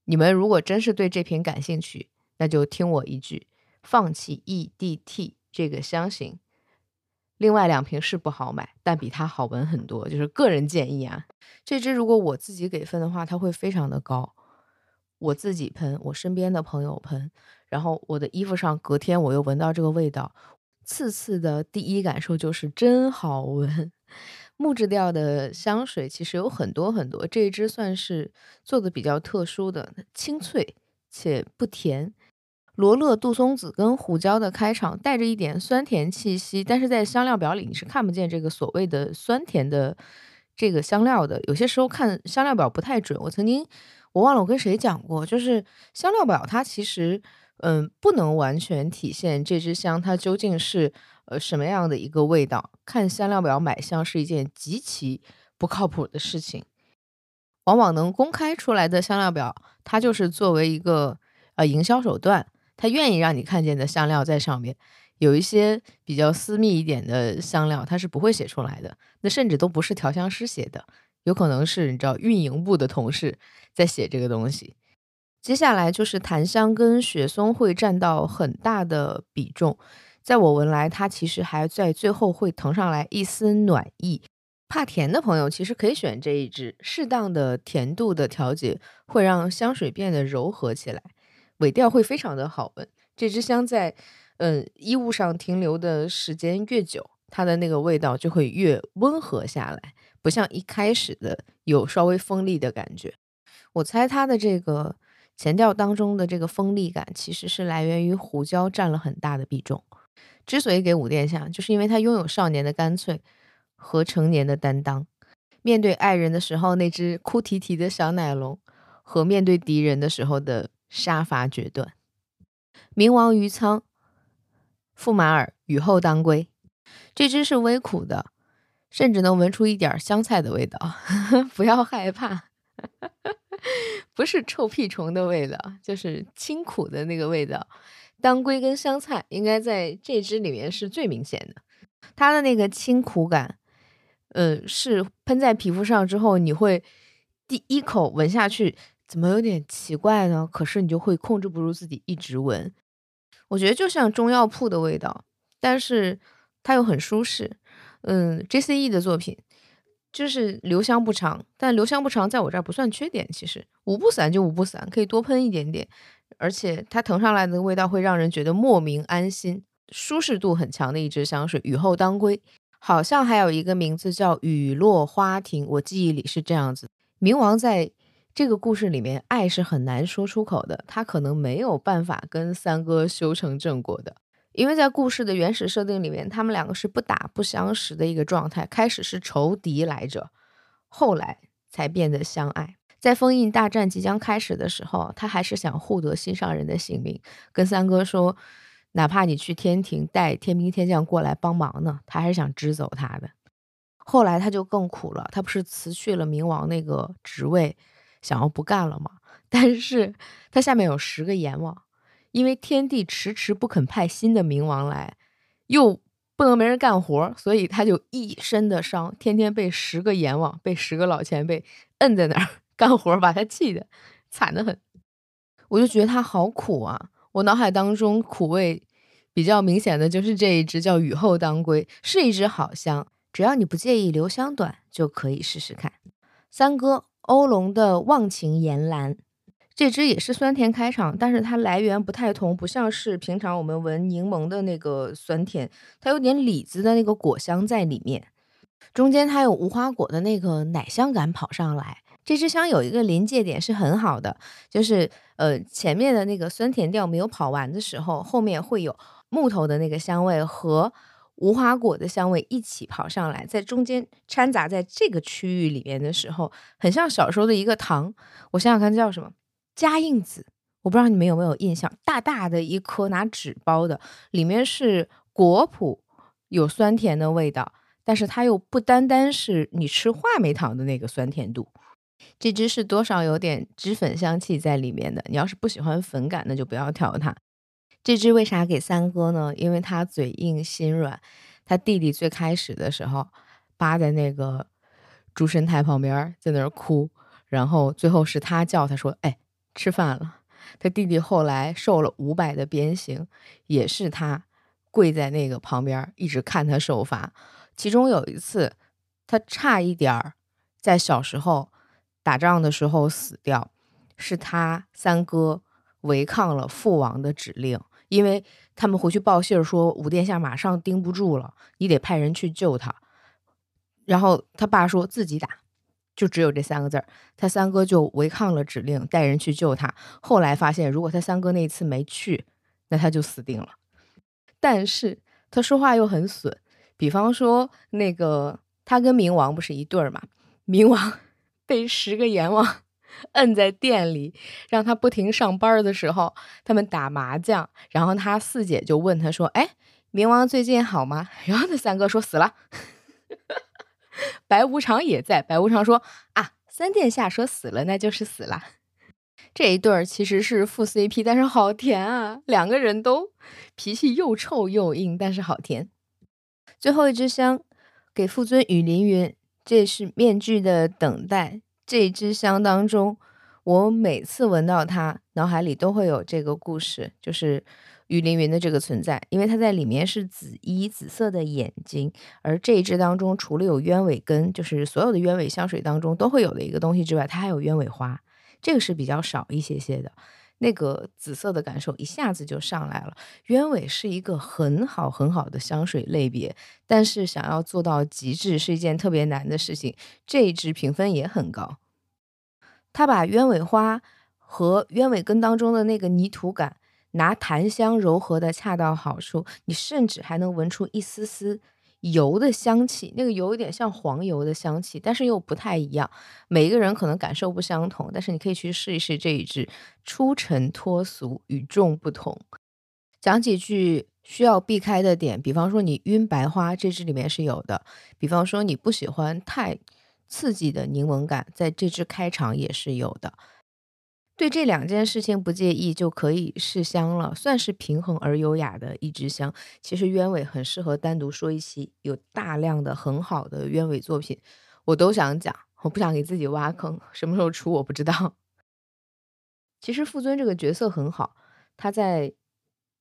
你们如果真是对这瓶感兴趣，那就听我一句，放弃 EDT 这个香型。另外两瓶是不好买，但比它好闻很多，就是个人建议啊。这支如果我自己给分的话，它会非常的高。我自己喷，我身边的朋友喷，然后我的衣服上隔天我又闻到这个味道，次次的第一感受就是真好闻。木质调的香水其实有很多很多，这一支算是做的比较特殊的，清脆且不甜。罗勒、杜松子跟胡椒的开场带着一点酸甜气息，但是在香料表里你是看不见这个所谓的酸甜的这个香料的。有些时候看香料表不太准。我曾经我忘了我跟谁讲过，就是香料表它其实嗯不能完全体现这支香它究竟是。呃，什么样的一个味道？看香料表买香是一件极其不靠谱的事情。往往能公开出来的香料表，它就是作为一个呃营销手段，他愿意让你看见的香料在上面。有一些比较私密一点的香料，他是不会写出来的。那甚至都不是调香师写的，有可能是你知道运营部的同事在写这个东西。接下来就是檀香跟雪松会占到很大的比重。在我闻来，它其实还在最后会腾上来一丝暖意。怕甜的朋友其实可以选这一支，适当的甜度的调节会让香水变得柔和起来，尾调会非常的好闻。这支香在嗯衣物上停留的时间越久，它的那个味道就会越温和下来，不像一开始的有稍微锋利的感觉。我猜它的这个前调当中的这个锋利感，其实是来源于胡椒占了很大的比重。之所以给五殿下，就是因为他拥有少年的干脆和成年的担当。面对爱人的时候，那只哭啼啼的小奶龙，和面对敌人的时候的杀伐决断。冥王鱼仓，驸马尔雨后当归，这只是微苦的，甚至能闻出一点香菜的味道。不要害怕，不是臭屁虫的味道，就是清苦的那个味道。当归跟香菜应该在这支里面是最明显的，它的那个清苦感，呃，是喷在皮肤上之后，你会第一口闻下去，怎么有点奇怪呢？可是你就会控制不住自己一直闻。我觉得就像中药铺的味道，但是它又很舒适。嗯，JCE 的作品就是留香不长，但留香不长在我这儿不算缺点。其实五步散就五步散，可以多喷一点点。而且它腾上来的味道会让人觉得莫名安心，舒适度很强的一支香水。雨后当归，好像还有一个名字叫雨落花亭，我记忆里是这样子。冥王在这个故事里面，爱是很难说出口的，他可能没有办法跟三哥修成正果的，因为在故事的原始设定里面，他们两个是不打不相识的一个状态，开始是仇敌来着，后来才变得相爱。在封印大战即将开始的时候，他还是想护得心上人的性命，跟三哥说，哪怕你去天庭带天兵天将过来帮忙呢，他还是想支走他的。后来他就更苦了，他不是辞去了冥王那个职位，想要不干了吗？但是他下面有十个阎王，因为天帝迟迟不肯派新的冥王来，又不能没人干活，所以他就一身的伤，天天被十个阎王，被十个老前辈摁在那儿。干活把他气的惨得很，我就觉得他好苦啊！我脑海当中苦味比较明显的就是这一支叫雨后当归，是一支好香，只要你不介意留香短，就可以试试看。三哥欧龙的忘情岩兰。这支也是酸甜开场，但是它来源不太同，不像是平常我们闻柠檬的那个酸甜，它有点李子的那个果香在里面，中间它有无花果的那个奶香感跑上来。这支香有一个临界点是很好的，就是呃前面的那个酸甜调没有跑完的时候，后面会有木头的那个香味和无花果的香味一起跑上来，在中间掺杂在这个区域里面的时候，很像小时候的一个糖。我想想看叫什么？嘉应子，我不知道你们有没有印象，大大的一颗拿纸包的，里面是果脯，有酸甜的味道，但是它又不单单是你吃话梅糖的那个酸甜度，这支是多少有点脂粉香气在里面的。你要是不喜欢粉感，那就不要挑它。这只为啥给三哥呢？因为他嘴硬心软，他弟弟最开始的时候扒在那个猪神台旁边，在那儿哭，然后最后是他叫他说：“哎。”吃饭了，他弟弟后来受了五百的鞭刑，也是他跪在那个旁边一直看他受罚。其中有一次，他差一点儿在小时候打仗的时候死掉，是他三哥违抗了父王的指令，因为他们回去报信儿说武殿下马上盯不住了，你得派人去救他。然后他爸说自己打。就只有这三个字儿，他三哥就违抗了指令，带人去救他。后来发现，如果他三哥那一次没去，那他就死定了。但是他说话又很损，比方说那个他跟冥王不是一对儿嘛，冥王 被十个阎王 摁在店里，让他不停上班的时候，他们打麻将，然后他四姐就问他说：“哎，冥王最近好吗？”然后那三哥说：“死了。”白无常也在。白无常说：“啊，三殿下说死了，那就是死了。”这一对儿其实是副 CP，但是好甜啊！两个人都脾气又臭又硬，但是好甜。最后一支香给父尊雨凌云，这是面具的等待。这支香当中，我每次闻到它，脑海里都会有这个故事，就是。雨凌云的这个存在，因为它在里面是紫衣紫色的眼睛，而这一支当中除了有鸢尾根，就是所有的鸢尾香水当中都会有的一个东西之外，它还有鸢尾花，这个是比较少一些些的。那个紫色的感受一下子就上来了。鸢尾是一个很好很好的香水类别，但是想要做到极致是一件特别难的事情。这一支评分也很高，它把鸢尾花和鸢尾根当中的那个泥土感。拿檀香柔和的恰到好处，你甚至还能闻出一丝丝油的香气，那个油有点像黄油的香气，但是又不太一样。每一个人可能感受不相同，但是你可以去试一试这一支，出尘脱俗，与众不同。讲几句需要避开的点，比方说你晕白花，这支里面是有的；比方说你不喜欢太刺激的柠檬感，在这支开场也是有的。对这两件事情不介意就可以试香了，算是平衡而优雅的一支香。其实鸢尾很适合单独说一期，有大量的很好的鸢尾作品，我都想讲，我不想给自己挖坑，什么时候出我不知道。其实傅尊这个角色很好，他在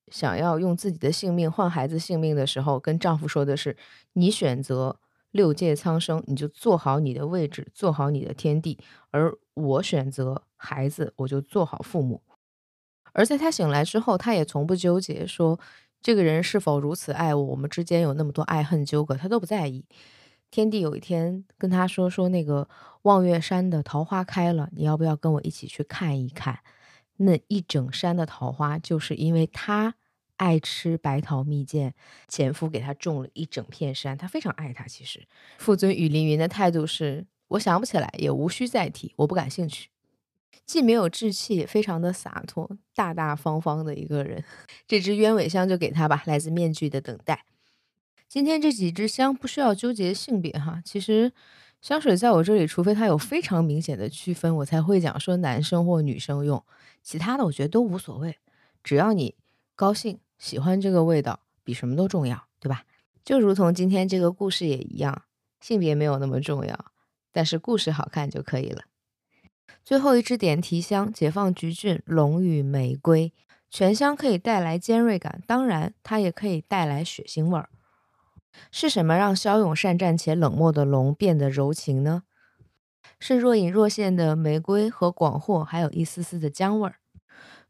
想要用自己的性命换孩子性命的时候，跟丈夫说的是：你选择。六界苍生，你就做好你的位置，做好你的天地。而我选择孩子，我就做好父母。而在他醒来之后，他也从不纠结说这个人是否如此爱我，我们之间有那么多爱恨纠葛，他都不在意。天帝有一天跟他说：“说那个望月山的桃花开了，你要不要跟我一起去看一看？那一整山的桃花，就是因为他。”爱吃白桃蜜饯，前夫给他种了一整片山，他非常爱他。其实，父尊雨凌云的态度是：我想不起来，也无需再提，我不感兴趣。既没有志气，非常的洒脱，大大方方的一个人。这支鸢尾香就给他吧，来自面具的等待。今天这几支香不需要纠结性别哈，其实香水在我这里，除非它有非常明显的区分，我才会讲说男生或女生用。其他的我觉得都无所谓，只要你高兴。喜欢这个味道比什么都重要，对吧？就如同今天这个故事也一样，性别没有那么重要，但是故事好看就可以了。最后一支点提香，解放橘郡龙与玫瑰，全香可以带来尖锐感，当然它也可以带来血腥味儿。是什么让骁勇善战且冷漠的龙变得柔情呢？是若隐若现的玫瑰和广藿，还有一丝丝的姜味儿。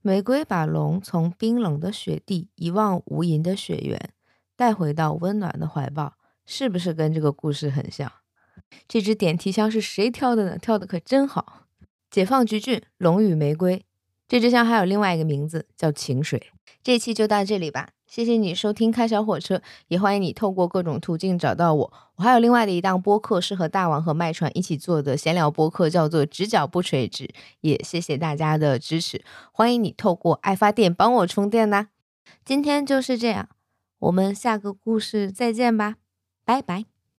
玫瑰把龙从冰冷的雪地、一望无垠的雪原带回到温暖的怀抱，是不是跟这个故事很像？这支点提香是谁挑的呢？挑的可真好！解放橘郡龙与玫瑰，这支香还有另外一个名字叫晴水。这期就到这里吧，谢谢你收听开小火车，也欢迎你透过各种途径找到我。我还有另外的一档播客，是和大王和麦传一起做的闲聊播客，叫做“直角不垂直”。也谢谢大家的支持，欢迎你透过爱发电帮我充电呐。今天就是这样，我们下个故事再见吧，拜拜。